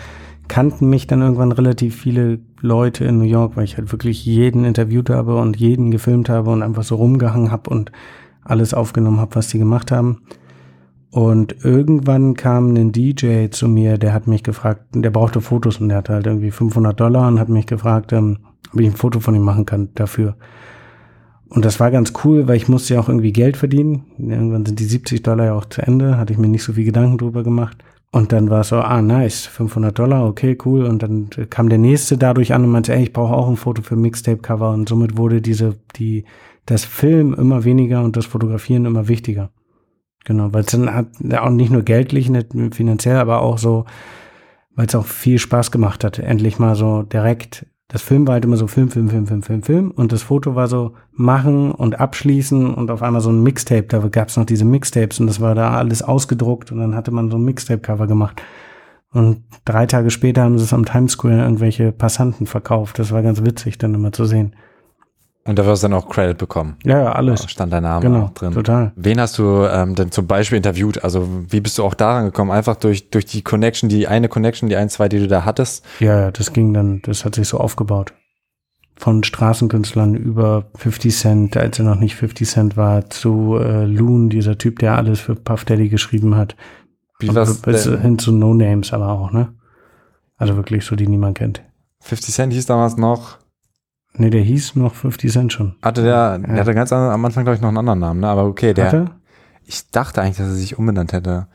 kannten mich dann irgendwann relativ viele Leute in New York, weil ich halt wirklich jeden interviewt habe und jeden gefilmt habe und einfach so rumgehangen habe und alles aufgenommen habe, was die gemacht haben. Und irgendwann kam ein DJ zu mir, der hat mich gefragt, der brauchte Fotos und der hatte halt irgendwie 500 Dollar und hat mich gefragt, ähm, ob ich ein Foto von ihm machen kann dafür. Und das war ganz cool, weil ich musste ja auch irgendwie Geld verdienen. Irgendwann sind die 70 Dollar ja auch zu Ende, hatte ich mir nicht so viel Gedanken drüber gemacht. Und dann war es so, ah, nice, 500 Dollar, okay, cool. Und dann kam der nächste dadurch an und meinte, ey, ich brauche auch ein Foto für Mixtape-Cover. Und somit wurde diese, die, das Film immer weniger und das Fotografieren immer wichtiger. Genau, weil es dann hat auch nicht nur geldlich, nicht finanziell, aber auch so, weil es auch viel Spaß gemacht hat, endlich mal so direkt. Das Film war halt immer so Film, Film, Film, Film, Film, Film und das Foto war so machen und abschließen und auf einmal so ein Mixtape. Da gab es noch diese Mixtapes und das war da alles ausgedruckt und dann hatte man so ein Mixtape-Cover gemacht. Und drei Tage später haben sie es am Times Square irgendwelche Passanten verkauft. Das war ganz witzig, dann immer zu sehen. Und da wirst du dann auch Credit bekommen. Ja, ja, alles. Stand dein Name genau, auch drin. Total. Wen hast du ähm, denn zum Beispiel interviewt? Also wie bist du auch daran gekommen? Einfach durch, durch die Connection, die eine Connection, die ein, zwei, die du da hattest? Ja, ja, das ging dann, das hat sich so aufgebaut. Von Straßenkünstlern über 50 Cent, als er noch nicht 50 Cent war, zu äh, Loon, dieser Typ, der alles für Puff Daddy geschrieben hat. Wie Und bis denn? hin zu No Names aber auch, ne? Also wirklich so, die niemand kennt. 50 Cent hieß damals noch, Nee, der hieß noch 50 Cent schon. hatte der, der hatte ganz an- am Anfang, glaube ich, noch einen anderen Namen, ne? Aber okay, der, Hat er? ich dachte eigentlich, dass er sich umbenannt hätte.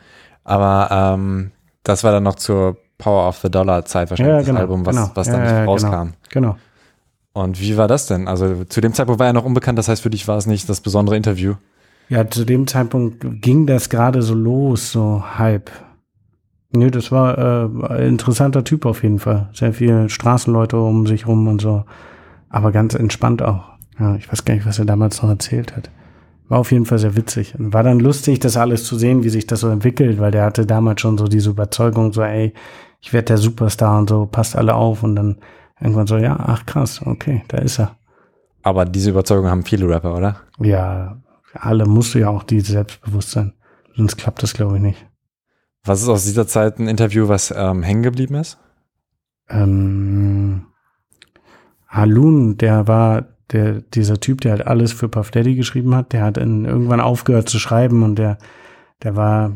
Aber ähm, das war dann noch zur Power of the Dollar Zeit wahrscheinlich, Ja, das genau, Album, was, genau. was Ja, dann ja, nicht genau. rauskam. Genau. Und wie war das denn? Also zu dem Zeitpunkt war er noch unbekannt, das heißt für dich war es nicht das besondere Interview. Ja, zu dem Zeitpunkt ging das gerade so los, so halb. Nö, das war äh, ein interessanter Typ auf jeden Fall. Sehr viele Straßenleute um sich rum und so. Aber ganz entspannt auch. Ja, ich weiß gar nicht, was er damals noch erzählt hat. War auf jeden Fall sehr witzig. Und war dann lustig, das alles zu sehen, wie sich das so entwickelt, weil der hatte damals schon so diese Überzeugung, so, ey, ich werde der Superstar und so, passt alle auf. Und dann irgendwann so, ja, ach krass, okay, da ist er. Aber diese Überzeugung haben viele Rapper, oder? Ja, alle musst du ja auch die Selbstbewusstsein. Sonst klappt das, glaube ich, nicht. Was ist aus dieser Zeit ein Interview, was ähm, hängen geblieben ist? Ähm, Halun, der war der, dieser Typ, der halt alles für Puff Daddy geschrieben hat, der hat in, irgendwann aufgehört zu schreiben und der, der war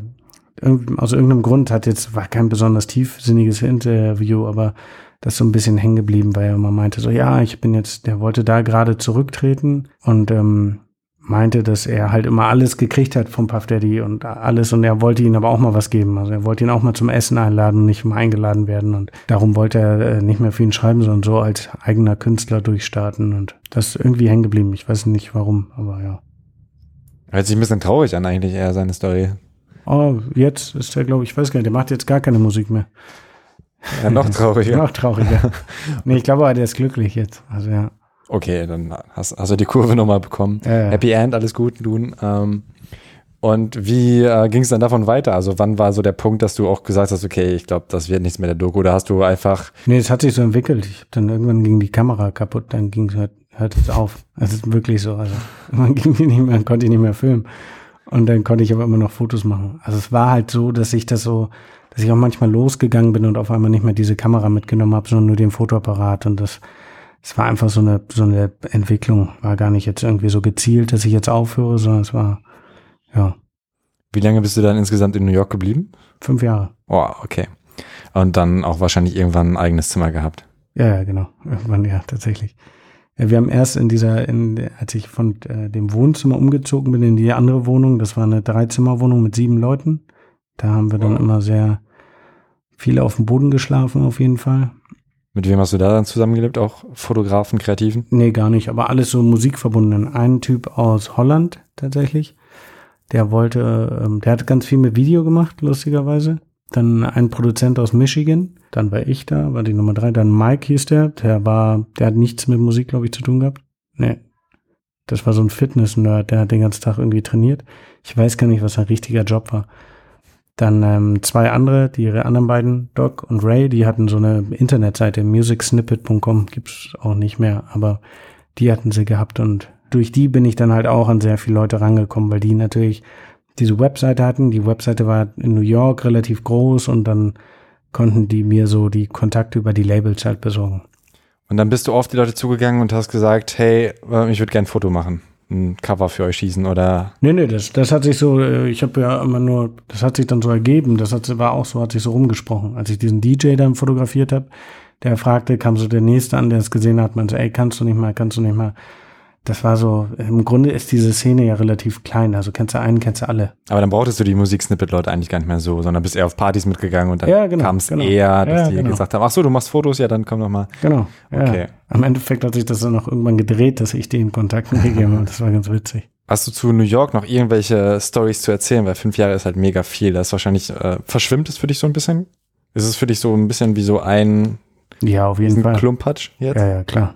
aus irgendeinem Grund hat jetzt, war kein besonders tiefsinniges Interview, aber das so ein bisschen hängen geblieben, weil er immer meinte so, ja, ich bin jetzt, der wollte da gerade zurücktreten und ähm, meinte, dass er halt immer alles gekriegt hat vom Puff Daddy und alles und er wollte ihn aber auch mal was geben. Also er wollte ihn auch mal zum Essen einladen und nicht mal eingeladen werden und darum wollte er äh, nicht mehr für ihn schreiben, sondern so als eigener Künstler durchstarten und das ist irgendwie hängen geblieben. Ich weiß nicht warum, aber ja. Hört sich ein bisschen traurig an eigentlich eher seine Story. Oh, jetzt ist er, glaube ich, ich weiß gar nicht, der macht jetzt gar keine Musik mehr. Ja, noch trauriger. Noch trauriger. nee, ich glaube, der ist glücklich jetzt. Also ja. Okay, dann hast, hast du die Kurve nochmal bekommen. Ja, ja. Happy End, alles gut, Dun. Ähm, und wie äh, ging es dann davon weiter? Also wann war so der Punkt, dass du auch gesagt hast, okay, ich glaube, das wird nichts mehr der Doku? Oder hast du einfach, Nee, es hat sich so entwickelt. Ich hab dann irgendwann ging die Kamera kaputt, dann ging es halt, hört es auf. Es ist wirklich so. Also man ging die nicht mehr, konnte ich nicht mehr filmen. Und dann konnte ich aber immer noch Fotos machen. Also es war halt so, dass ich das so, dass ich auch manchmal losgegangen bin und auf einmal nicht mehr diese Kamera mitgenommen habe, sondern nur den Fotoapparat. Und das, es war einfach so eine, so eine Entwicklung. War gar nicht jetzt irgendwie so gezielt, dass ich jetzt aufhöre, sondern es war, ja, wie lange bist du dann insgesamt in New York geblieben? fünf Jahre. Oh, okay. Und dann auch wahrscheinlich irgendwann ein eigenes Zimmer gehabt. Ja, ja, genau. Irgendwann, ja, tatsächlich. Ja, wir haben erst in dieser, in, als ich von äh, dem Wohnzimmer umgezogen bin in die andere Wohnung, das war eine Dreizimmerwohnung mit sieben Leuten. Da haben wir dann Wow. immer sehr viel auf dem Boden geschlafen, auf jeden Fall. Mit wem hast du da dann zusammengelebt? Auch Fotografen, Kreativen? Nee, gar nicht, aber alles so musikverbunden. Ein Typ aus Holland tatsächlich. Der wollte, ähm, der hat ganz viel mit Video gemacht, lustigerweise. Dann ein Produzent aus Michigan. Dann war ich da, war die Nummer drei. Dann Mike hieß der. Der war, der hat nichts mit Musik, glaube ich, zu tun gehabt. Nee. Das war so ein Fitness-Nerd, der hat den ganzen Tag irgendwie trainiert. Ich weiß gar nicht, was sein richtiger Job war. Dann ähm, zwei andere, die ihre anderen beiden, Doc und Ray, die hatten so eine Internetseite, musicsnippet.com, gibt's auch nicht mehr, aber die hatten sie gehabt und durch die bin ich dann halt auch an sehr viele Leute rangekommen, weil die natürlich diese Webseite hatten. Die Webseite war in New York relativ groß und dann konnten die mir so die Kontakte über die Labels halt besorgen. Und dann bist du auf die Leute zugegangen und hast gesagt, hey, äh, ich würde gern ein Foto machen. Ein Cover für euch schießen oder? Nee, nee, das, das hat sich so, äh, ich habe ja immer nur, das hat sich dann so ergeben, das hat, war auch so, hat sich so rumgesprochen. Als ich diesen DJ dann fotografiert habe, der fragte, kam so der Nächste an, der es gesehen hat, meinte, ey, kannst du nicht mal, kannst du nicht mal das war so, im Grunde ist diese Szene ja relativ klein. Also kennst du einen, kennst du alle. Aber dann brauchtest du die Musiksnippet-Leute eigentlich gar nicht mehr so, sondern bist eher auf Partys mitgegangen und dann Ja, genau, kam es genau. eher, dass Ja, die genau. gesagt haben, ach so, du machst Fotos, ja, dann komm doch mal. Genau. Ja. Okay. Am Endeffekt hat sich das dann auch irgendwann gedreht, dass ich den Kontakt gegeben habe. Das war ganz witzig. Hast du zu New York noch irgendwelche Stories zu erzählen? Weil fünf Jahre ist halt mega viel. Das ist wahrscheinlich, äh, verschwimmt es für dich so ein bisschen? Ist es für dich so ein bisschen wie so ein Ja, auf jeden Fall. Klumpatsch jetzt? Ja, ja, klar.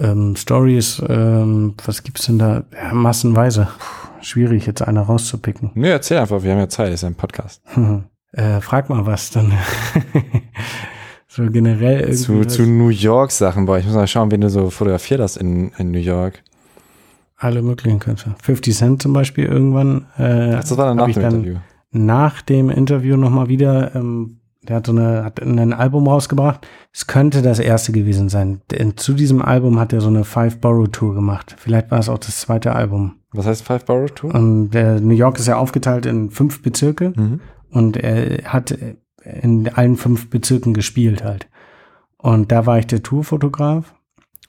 Ähm, Stories, ähm, was gibt's denn da? Ja, massenweise. Puh, schwierig, jetzt eine rauszupicken. Nee, erzähl einfach, wir haben ja Zeit, ist ja ein Podcast. äh, frag mal was dann. so generell irgendwie. Zu, zu New York Sachen, boah, ich muss mal schauen, wen du so fotografiert hast in, in New York. alle möglichen Künstler. 50 Cent zum Beispiel irgendwann. Äh, Das war dann nach dem Interview. nach dem Interview nochmal wieder, ähm, der hat so eine, hat ein Album rausgebracht. Es könnte das erste gewesen sein. Denn zu diesem Album hat er so eine Five Borough Tour gemacht. Vielleicht war es auch das zweite Album. Was heißt Five Borough Tour? Und der New York ist ja aufgeteilt in fünf Bezirke Mhm. und er hat in allen fünf Bezirken gespielt halt. Und da war ich der Tourfotograf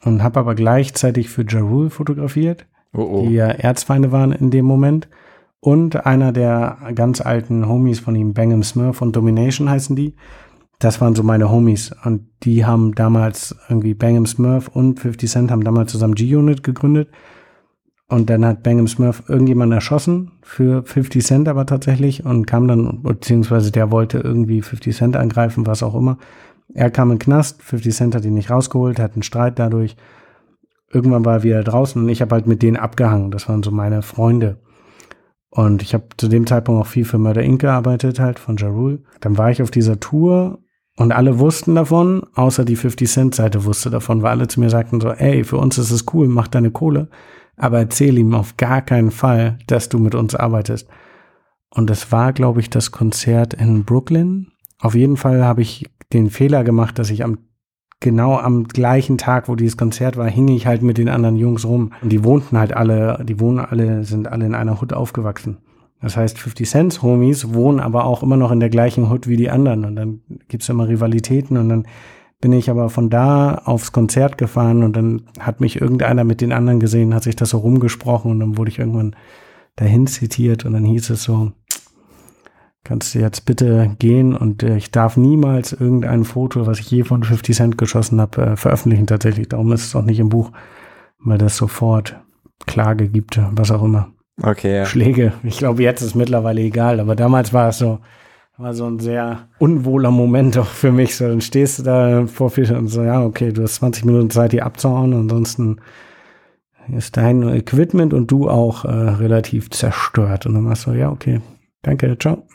und habe aber gleichzeitig für Ja Rule fotografiert Oh, oh. die ja Erzfeinde waren in dem Moment. Und einer der ganz alten Homies von ihm, Bangam Smurf und Domination heißen die. Das waren so meine Homies. Und die haben damals irgendwie Bangam Smurf und 50 Cent haben damals zusammen G-Unit gegründet. Und dann hat Bangam Smurf irgendjemanden erschossen für 50 Cent aber tatsächlich und kam dann, beziehungsweise der wollte irgendwie 50 Cent angreifen, was auch immer. Er kam in den Knast, 50 Cent hat ihn nicht rausgeholt, hat einen Streit dadurch irgendwann war er wieder draußen und ich habe halt mit denen abgehangen. Das waren so meine Freunde. Und ich habe zu dem Zeitpunkt auch viel für Murder Inc. gearbeitet, halt von Ja Rule. Dann war ich auf dieser Tour und alle wussten davon, außer die 50 Cent Seite wusste davon, weil alle zu mir sagten so, ey, für uns ist es cool, mach deine Kohle, aber erzähl ihm auf gar keinen Fall, dass du mit uns arbeitest. Und es war, glaube ich, das Konzert in Brooklyn. Auf jeden Fall habe ich den Fehler gemacht, dass ich am genau am gleichen Tag, wo dieses Konzert war, hing ich halt mit den anderen Jungs rum. Und die wohnten halt alle, die wohnen alle, sind alle in einer Hut aufgewachsen. Das heißt, 50 Cents Homies wohnen aber auch immer noch in der gleichen Hut wie die anderen. Und dann gibt's immer Rivalitäten und dann bin ich aber von da aufs Konzert gefahren und dann hat mich irgendeiner mit den anderen gesehen, hat sich das so rumgesprochen und dann wurde ich irgendwann dahin zitiert und dann hieß es so, kannst du jetzt bitte gehen und äh, ich darf niemals irgendein Foto, was ich je von 50 Cent geschossen habe, äh, veröffentlichen tatsächlich. Darum ist es auch nicht im Buch, weil das sofort Klage gibt, was auch immer. Okay, ja. Schläge. Ich glaube, jetzt ist mittlerweile egal, aber damals war es so, war so ein sehr unwohler Moment auch für mich. So, dann stehst du da vor Fischer und so, ja, okay, du hast 20 Minuten Zeit, die abzuhauen, ansonsten ist dein Equipment und du auch äh, relativ zerstört. Und dann machst du, ja, okay, danke, ciao.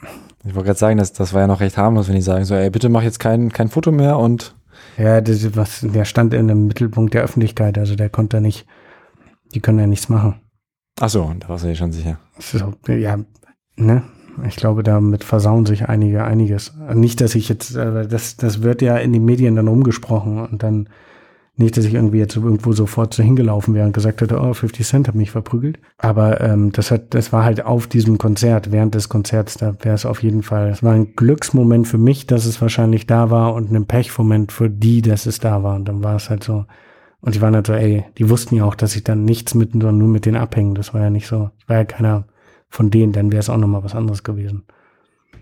Ich wollte gerade sagen, das, das war ja noch recht harmlos, wenn die sagen so, ey, bitte mach jetzt kein, kein Foto mehr und Ja, das, was, der stand in dem Mittelpunkt der Öffentlichkeit, also der konnte da nicht, die können ja nichts machen. ach so, da warst du dir schon sicher. Auch, ja, ne? Ich glaube, damit versauen sich einige einiges. Nicht, dass ich jetzt, äh, das, das wird ja in den Medien dann rumgesprochen und dann nicht, dass ich irgendwie jetzt irgendwo sofort so hingelaufen wäre und gesagt hätte, oh, 50 Cent hat mich verprügelt. Aber ähm, das hat, das war halt auf diesem Konzert, während des Konzerts, da wäre es auf jeden Fall, es war ein Glücksmoment für mich, dass es wahrscheinlich da war und ein Pechmoment für die, dass es da war. Und dann war es halt so, und die waren halt so, ey, die wussten ja auch, dass ich dann nichts mit, sondern nur mit denen abhängen. Das war ja nicht so, ich war ja keiner von denen, dann wäre es auch nochmal was anderes gewesen.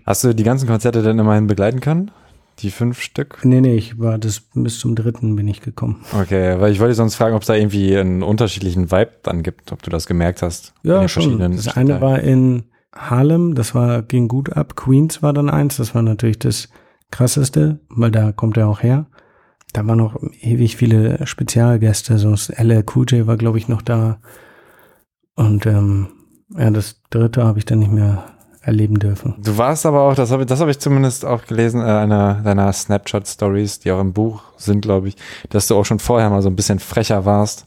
Hast du die ganzen Konzerte denn immerhin begleiten können? Die fünf Stück? Nee, nee, ich war das bis zum dritten bin ich gekommen. Okay, weil ich wollte sonst fragen, ob es da irgendwie einen unterschiedlichen Vibe dann gibt, ob du das gemerkt hast. in Ja, den schon. verschiedenen Das eine war in Harlem, das war, ging gut ab. Queens war dann eins, das war natürlich das krasseste, weil da kommt er auch her. Da waren noch ewig viele Spezialgäste, so das LL Cool J war, glaube ich, noch da. Und ähm, ja, das dritte habe ich dann nicht mehr erleben dürfen. Du warst aber auch, das habe ich, das habe ich zumindest auch gelesen, äh, einer deiner Snapchat-Stories, die auch im Buch sind, glaube ich, dass du auch schon vorher mal so ein bisschen frecher warst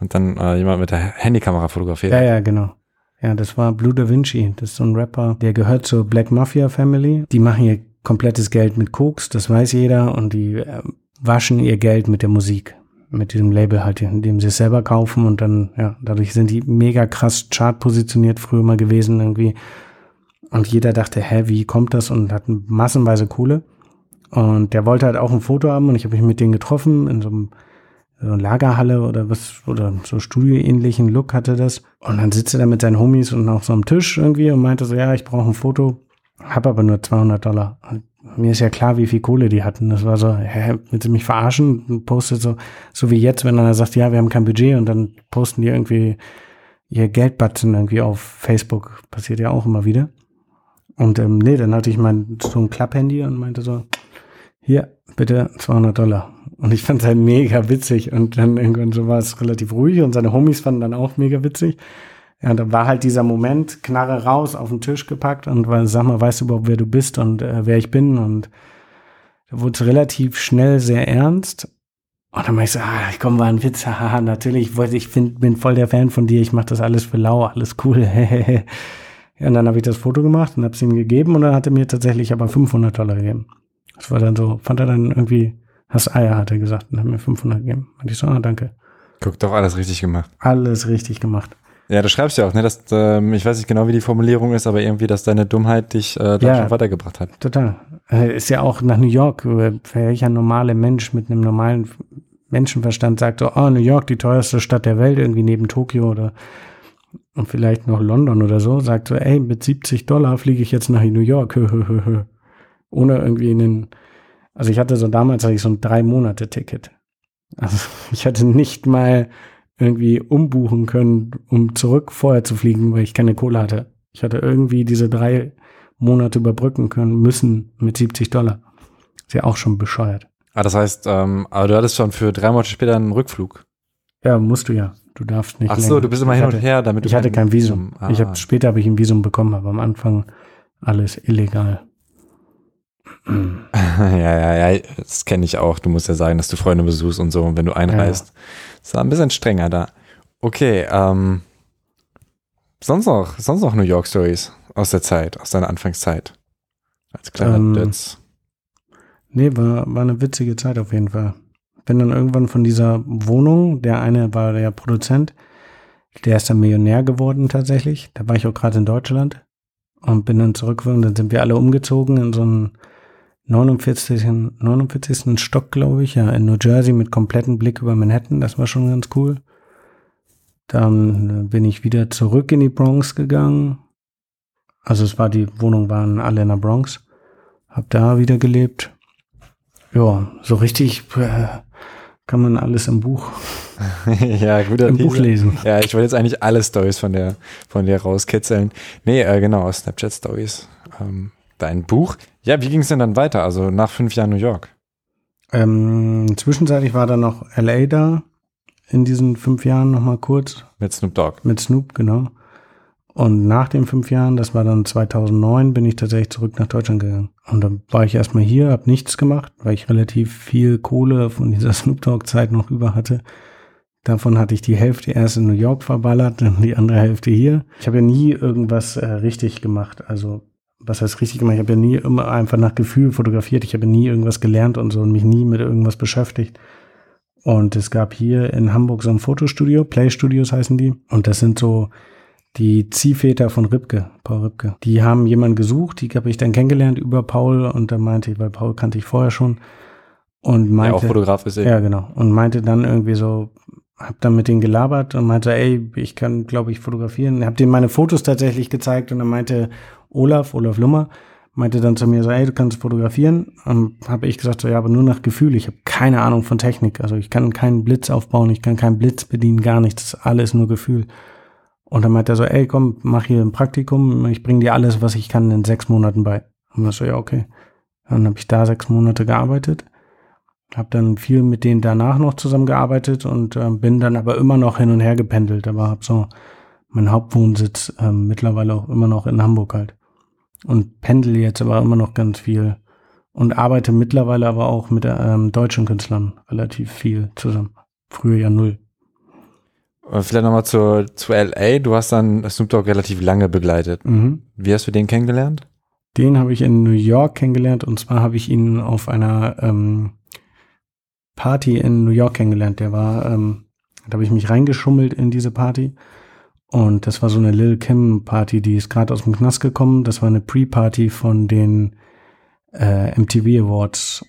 und dann äh, jemand mit der Handykamera fotografiert. Ja, ja, genau. Ja, das war Blue Da Vinci. Das ist so ein Rapper, der gehört zur Black Mafia Family. Die machen ihr komplettes Geld mit Koks, das weiß jeder, und die äh, waschen ihr Geld mit der Musik. mit diesem Label halt, indem sie es selber kaufen und dann, ja, dadurch sind die mega krass chartpositioniert früher mal gewesen irgendwie. Und jeder dachte, hä, wie kommt das? Und hatten massenweise Kohle. Und der wollte halt auch ein Foto haben und ich habe mich mit denen getroffen in so einem so Lagerhalle oder was, oder so studioähnlichen Look hatte das. Und dann sitzt er da mit seinen Homies und auf so einem Tisch irgendwie und meinte so, ja, ich brauche ein Foto, hab aber nur 200 Dollar. Und mir ist ja klar, wie viel Kohle die hatten. Das war so, hä, willst du mich verarschen? Und postet so, so wie jetzt, wenn einer sagt, ja, wir haben kein Budget und dann posten die irgendwie ihr Geldbatzen irgendwie auf Facebook. Passiert ja auch immer wieder. Und ähm, nee, dann hatte ich mein so ein Klapphandy und meinte so, hier, bitte 200 Dollar. Und ich fand es halt mega witzig. Und dann irgendwann so war es relativ ruhig und seine Homies fanden dann auch mega witzig. Ja, da war halt dieser Moment, Knarre raus, auf den Tisch gepackt und weil, sag mal, weißt du überhaupt, wer du bist und äh, wer ich bin? Und da wurde es relativ schnell sehr ernst. Und dann meinte ich so, ah, komm, war ein Witz, haha, natürlich, ich find, bin voll der Fan von dir, ich mach das alles für lau, alles cool. ja, und dann habe ich das Foto gemacht und habe es ihm gegeben und dann hat er mir tatsächlich aber 500 Dollar gegeben. Das war dann so, fand er dann irgendwie, hast Eier, hat er gesagt, und hat mir 500 gegeben. Und ich so, ah, danke. Guck, doch alles richtig gemacht. Alles richtig gemacht. Ja, du schreibst ja auch, ne, dass, ähm, ich weiß nicht genau, wie die Formulierung ist, aber irgendwie, dass deine Dummheit dich äh, da Ja. schon weitergebracht hat. Total. Äh, ist ja auch nach New York, äh, welcher normale Mensch mit einem normalen Menschenverstand sagt so, oh, New York, die teuerste Stadt der Welt, irgendwie neben Tokio oder und vielleicht noch London oder so, sagt so, ey, mit 70 Dollar fliege ich jetzt nach New York, ohne irgendwie einen, also ich hatte so damals hatte ich so ein drei Monate Ticket. Also ich hatte nicht mal irgendwie umbuchen können, um zurück vorher zu fliegen, weil ich keine Kohle hatte. Ich hatte irgendwie diese drei Monate überbrücken können müssen mit 70 Dollar. Ist ja auch schon bescheuert. Ah, das heißt, ähm, aber du hattest schon für drei Monate später einen Rückflug. Ja, musst du ja. Du darfst nicht. Ach so, länger. du bist immer ich hin hatte, und her, damit du Ich hatte kein Visum. Ah. Ich hab, später habe ich ein Visum bekommen, aber am Anfang alles illegal. ja, ja, ja, das kenne ich auch. Du musst ja sagen, dass du Freunde besuchst und so, und wenn du einreist. ist war ein bisschen strenger da. Okay, ähm, sonst noch, sonst noch New York Stories aus der Zeit, aus deiner Anfangszeit. Als kleiner Ähm, Dötz. Nee, war, war eine witzige Zeit auf jeden Fall. Bin dann irgendwann von dieser Wohnung, der eine war der Produzent, der ist dann Millionär geworden tatsächlich. Da war ich auch gerade in Deutschland und bin dann zurückgekommen. Dann sind wir alle umgezogen in so einen 49. 49. Stock, glaube ich, ja, in New Jersey mit komplettem Blick über Manhattan. Das war schon ganz cool. Dann bin ich wieder zurück in die Bronx gegangen. Also es war die Wohnung waren alle in der Bronx. Hab da wieder gelebt. Ja, so richtig äh, kann man alles im Buch, ja, guter im Buch lesen. Ja, ich wollte jetzt eigentlich alle Stories von der, von der rauskitzeln. Nee, äh, genau, Snapchat Stories. Ähm, dein Buch. Ja, wie ging es denn dann weiter? Also nach fünf Jahren New York. Ähm, zwischenzeitlich war dann noch LA da, in diesen fünf Jahren nochmal kurz, Mit Snoop Dogg. mit Snoop, genau. Und nach den fünf Jahren, das war dann 2009, bin ich tatsächlich zurück nach Deutschland gegangen. Und dann war ich erstmal hier, habe nichts gemacht, weil ich relativ viel Kohle von dieser Snoop Dogg-Zeit noch über hatte. Davon hatte ich die Hälfte erst in New York verballert, dann die andere Hälfte hier. Ich habe ja nie irgendwas äh, richtig gemacht. Also, was heißt richtig gemacht? Ich habe ja nie immer einfach nach Gefühl fotografiert. Ich habe nie irgendwas gelernt und so und mich nie mit irgendwas beschäftigt. Und es gab hier in Hamburg so ein Fotostudio, Play Studios heißen die. Und das sind so die Ziehväter von Ripke, Paul Ripke. Die haben jemanden gesucht, die habe ich dann kennengelernt über Paul und dann meinte ich, weil Paul kannte ich vorher schon. Und meinte, auch Fotograf ist. ja, genau. Und meinte dann irgendwie so, hab dann mit denen gelabert und meinte, ey, ich kann, glaube ich, fotografieren. Hab denen meine Fotos tatsächlich gezeigt und dann meinte Olaf, Olaf Lummer, meinte dann zu mir so, ey, du kannst fotografieren. Und habe ich gesagt, so, ja, aber nur nach Gefühl. Ich habe keine Ahnung von Technik. Also ich kann keinen Blitz aufbauen, ich kann keinen Blitz bedienen, gar nichts. Das ist alles nur Gefühl. Und dann meinte er so, ey, komm, mach hier ein Praktikum. Ich bring dir alles, was ich kann, in sechs Monaten bei. Und ich so, ja, okay. Dann habe ich da sechs Monate gearbeitet. Habe dann viel mit denen danach noch zusammengearbeitet und äh, bin dann aber immer noch hin und her gependelt. Aber habe so meinen Hauptwohnsitz äh, mittlerweile auch immer noch in Hamburg halt. Und pendel jetzt aber immer noch ganz viel. Und arbeite mittlerweile aber auch mit ähm, deutschen Künstlern relativ viel zusammen. Früher ja null. Äh, Vielleicht nochmal zu, zu LA. Du hast dann Snoop Dogg relativ lange begleitet. Mhm. Wie hast du den kennengelernt? Den habe ich in New York kennengelernt und zwar habe ich ihn auf einer ähm, Party in New York kennengelernt. Der war, ähm, da habe ich mich reingeschummelt in diese Party. Und das war so eine Lil Kim Party, die ist gerade aus dem Knast gekommen. Das war eine Pre-Party von den äh, MTV Awards.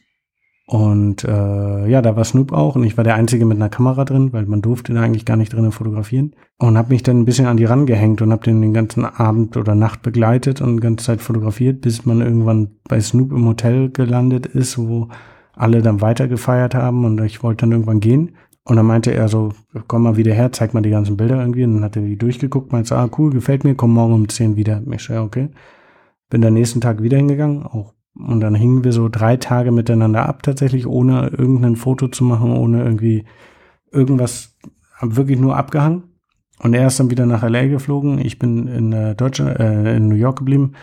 Und äh, ja, da war Snoop auch und ich war der Einzige mit einer Kamera drin, weil man durfte da eigentlich gar nicht drinnen fotografieren. Und habe mich dann ein bisschen an die rangehängt und habe den den ganzen Abend oder Nacht begleitet und die ganze Zeit fotografiert, bis man irgendwann bei Snoop im Hotel gelandet ist, wo alle dann weiter gefeiert haben und ich wollte dann irgendwann gehen. Und dann meinte er so, komm mal wieder her, zeig mal die ganzen Bilder irgendwie. Und dann hat er die durchgeguckt, meinte, ah cool, gefällt mir, komm morgen um 10 wieder. Ich so, ja, okay. Bin dann nächsten Tag wieder hingegangen, auch und dann hingen wir so drei Tage miteinander ab, tatsächlich, ohne irgendein Foto zu machen, ohne irgendwie irgendwas, wirklich nur abgehangen. Und er ist dann wieder nach LA geflogen. Ich bin in äh, Deutschland, äh, in New York geblieben.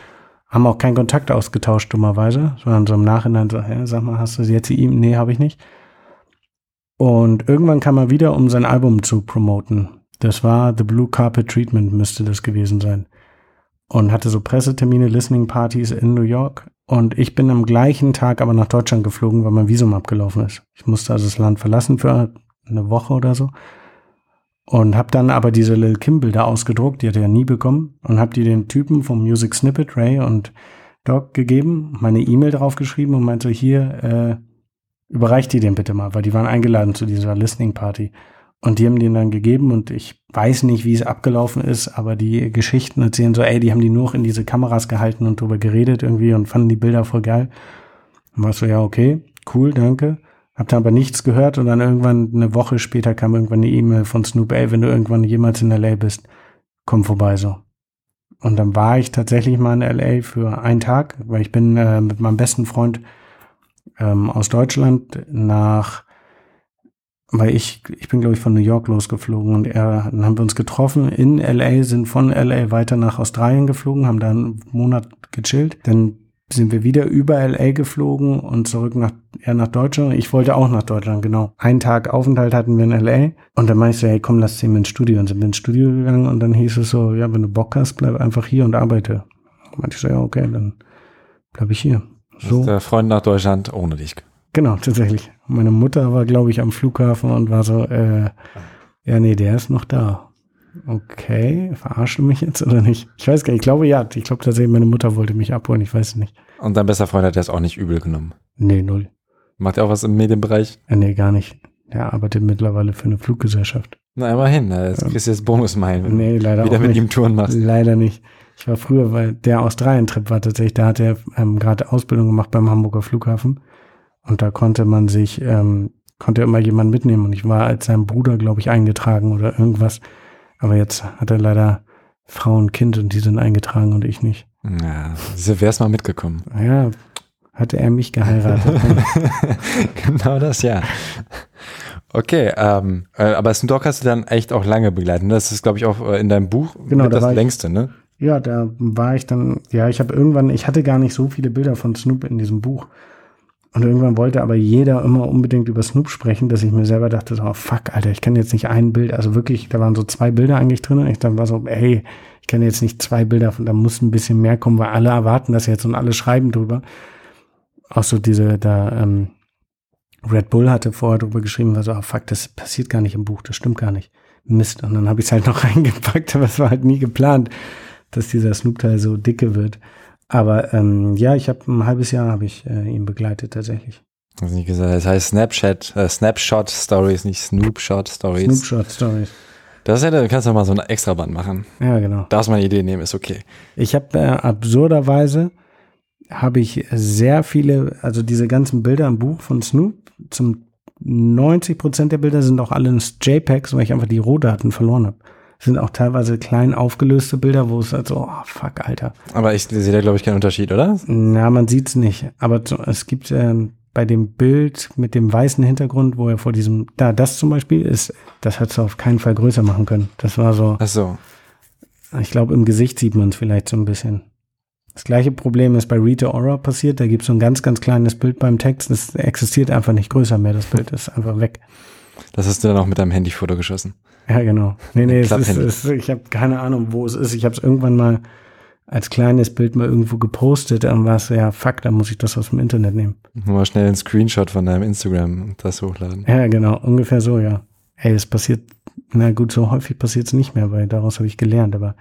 Haben auch keinen Kontakt ausgetauscht, dummerweise. Sondern so im Nachhinein so, hä, sag mal, hast du sie jetzt ihm? Nee, habe ich nicht. Und irgendwann kam er wieder, um sein Album zu promoten. Das war The Blue Carpet Treatment, müsste das gewesen sein. Und hatte so Pressetermine, Listening Parties in New York. Und ich bin am gleichen Tag aber nach Deutschland geflogen, weil mein Visum abgelaufen ist. Ich musste also das Land verlassen für eine Woche oder so. Und habe dann aber diese Lil Kim Bilder ausgedruckt, die hat er ja nie bekommen. Und habe die den Typen vom Music Snippet, Ray und Doc gegeben, meine E-Mail draufgeschrieben und meinte hier, äh, überreicht die den bitte mal, weil die waren eingeladen zu dieser Listening Party. Und die haben den dann gegeben und ich weiß nicht, wie es abgelaufen ist, aber die Geschichten erzählen so, ey, die haben die nur in diese Kameras gehalten und drüber geredet irgendwie und fanden die Bilder voll geil. Und war so, ja, okay, cool, danke. Hab dann aber nichts gehört und dann irgendwann eine Woche später kam irgendwann eine E-Mail von Snoop, ey, wenn du irgendwann jemals in LA bist, komm vorbei so. Und dann war ich tatsächlich mal in LA für einen Tag, weil ich bin äh, mit meinem besten Freund ähm, aus Deutschland nach weil ich, ich bin, glaube ich, von New York losgeflogen und er, dann haben wir uns getroffen in LA, sind von LA weiter nach Australien geflogen, haben da einen Monat gechillt. Dann sind wir wieder über LA geflogen und zurück nach, ja, nach Deutschland. Ich wollte auch nach Deutschland, genau. Einen Tag Aufenthalt hatten wir in LA und dann meinte ich so, hey, komm, lass wir ins Studio. Und sind wir ins Studio gegangen und dann hieß es so, ja, wenn du Bock hast, bleib einfach hier und arbeite. Und meinte ich so, ja, okay, dann bleib ich hier. So. der Freund nach Deutschland ohne dich. Genau, tatsächlich. Meine Mutter war, glaube ich, am Flughafen und war so, äh, ja, nee, der ist noch da. Okay, verarschen du mich jetzt oder nicht? Ich weiß gar nicht, ich glaube ja. Ich glaube tatsächlich, meine Mutter wollte mich abholen, ich weiß es nicht. Und dein bester Freund hat das auch nicht übel genommen? Nee, null. Macht er auch was im Medienbereich? Äh, nee, gar nicht. Er arbeitet mittlerweile für eine Fluggesellschaft. Na, immerhin, jetzt ähm, kriegst du jetzt Bonusmeilen, wenn nee, leider wieder mit nicht. ihm Touren machst. Leider nicht. Ich war früher, weil der Australien-Trip war tatsächlich, da hat er ähm, gerade Ausbildung gemacht beim Hamburger Flughafen. Und da konnte man sich, ähm, konnte immer jemand mitnehmen. Und ich war als sein Bruder, glaube ich, eingetragen oder irgendwas. Aber jetzt hat er leider Frau und Kind und die sind eingetragen und ich nicht. Ja, wär's mal mitgekommen. Ja, hatte er mich geheiratet. genau das, ja. Okay, ähm, äh, aber Snoop Dogg hast du dann echt auch lange begleitet. Ne? Das ist, glaube ich, auch äh, in deinem Buch genau, das da längste, ne? Ja, da war ich dann, ja, ich habe irgendwann, ich hatte gar nicht so viele Bilder von Snoop in diesem Buch. Und irgendwann wollte aber jeder immer unbedingt über Snoop sprechen, dass ich mir selber dachte, so, fuck, Alter, ich kann jetzt nicht ein Bild, also wirklich, da waren so zwei Bilder eigentlich drin und ich dann war so, ey, ich kann jetzt nicht zwei Bilder, da muss ein bisschen mehr kommen, weil alle erwarten das jetzt und alle schreiben drüber. Auch so diese, da, ähm, Red Bull hatte vorher drüber geschrieben, war so, oh, fuck, das passiert gar nicht im Buch, das stimmt gar nicht. Mist. Und dann habe ich es halt noch reingepackt, aber es war halt nie geplant, dass dieser Snoop-Teil so dicke wird. Aber ähm, ja, ich habe ein halbes Jahr habe ich äh, ihn begleitet tatsächlich. Das, nicht gesagt. das heißt Snapchat, äh, Snapshot Stories, nicht Snoopshot Stories. Snoopshot Stories. Das hätte, du kannst du mal so ein Extraband machen. Ja, genau. Darfst mal eine Idee nehmen, ist okay. Ich habe äh, absurderweise habe ich sehr viele, also diese ganzen Bilder im Buch von Snoop, zum 90 Prozent der Bilder sind auch alle JPEGs, weil ich einfach die Rohdaten verloren habe sind auch teilweise klein aufgelöste Bilder, wo es halt so, oh, fuck, Alter. Aber ich sehe da, glaube ich, keinen Unterschied, oder? Na, man sieht es nicht. Aber es gibt ähm, bei dem Bild mit dem weißen Hintergrund, wo er vor diesem, da, das zum Beispiel ist, das hättest du auf keinen Fall größer machen können. Das war so. Ach so. Ich glaube, im Gesicht sieht man es vielleicht so ein bisschen. Das gleiche Problem ist bei Rita Ora passiert. Da gibt es so ein ganz, ganz kleines Bild beim Text. Das existiert einfach nicht größer mehr. Das Bild ist einfach weg. Das hast du dann auch mit deinem Handyfoto geschossen. Ja, genau. Nee, nee, es ist, es, ich habe keine Ahnung, wo es ist. Ich habe es irgendwann mal als kleines Bild mal irgendwo gepostet, dann war es ja, fuck, da muss ich das aus dem Internet nehmen. Nur mal schnell einen Screenshot von deinem Instagram und das hochladen. Ja, genau, ungefähr so, ja. Ey, es passiert, na gut, so häufig passiert es nicht mehr, weil daraus habe ich gelernt, aber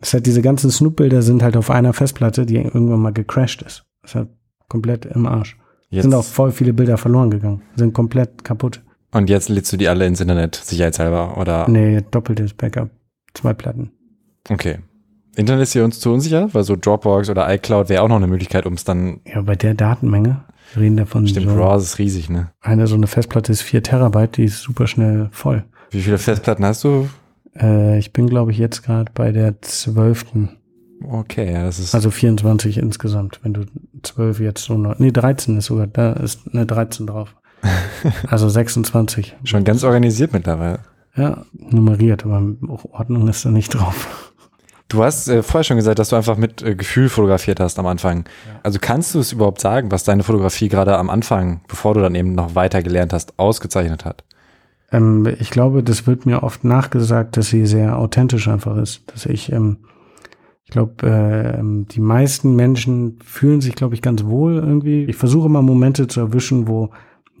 es hat diese ganzen Snoop-Bilder sind halt auf einer Festplatte, die irgendwann mal gecrashed ist. Das ist halt komplett im Arsch. Jetzt, Sind auch voll viele Bilder verloren gegangen. Sind komplett kaputt. Und jetzt lädst du die alle ins Internet, sicherheitshalber, oder? Nee, doppeltes Backup. Zwei Platten. Okay. Internet ist hier uns zu unsicher, weil so Dropbox oder iCloud wäre auch noch eine Möglichkeit, um es dann, Ja, bei der Datenmenge, wir reden davon stimmt, so, RAW ist riesig, ne? eine so eine Festplatte ist vier Terabyte, die ist super schnell voll. Wie viele Festplatten hast du? Äh, ich bin, glaube ich, jetzt gerade bei der zwölften, Okay, ja, das ist, also 24 insgesamt. Wenn du zwölf jetzt so noch, nee, 13 ist sogar, da ist eine 13 drauf. Also 26. schon ganz organisiert mittlerweile. Ja, nummeriert, aber Ordnung ist da nicht drauf. Du hast äh, vorher schon gesagt, dass du einfach mit äh, Gefühl fotografiert hast am Anfang. Also kannst du es überhaupt sagen, was deine Fotografie gerade am Anfang, bevor du dann eben noch weiter gelernt hast, ausgezeichnet hat? Ähm, ich glaube, das wird mir oft nachgesagt, dass sie sehr authentisch einfach ist. Dass ich, ähm, ich glaube, äh, ähm, die meisten Menschen fühlen sich, glaube ich, ganz wohl irgendwie. Ich versuche immer Momente zu erwischen, wo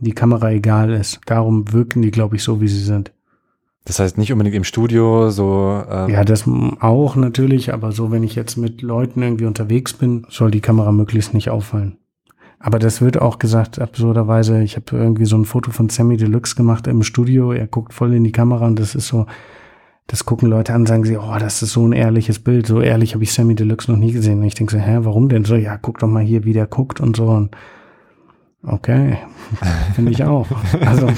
die Kamera egal ist. Darum wirken die, glaube ich, so, wie sie sind. Das heißt nicht unbedingt im Studio, so äh, Ja, das auch natürlich, aber so, wenn ich jetzt mit Leuten irgendwie unterwegs bin, soll die Kamera möglichst nicht auffallen. Aber das wird auch gesagt, absurderweise, ich habe irgendwie so ein Foto von Sammy Deluxe gemacht im Studio, er guckt voll in die Kamera und das ist so, das gucken Leute an, sagen sie, oh, das ist so ein ehrliches Bild, so ehrlich habe ich Sammy Deluxe noch nie gesehen. Und ich denke so, hä, warum denn so? Ja, guck doch mal hier, wie der guckt und so. Und okay, finde ich auch. Also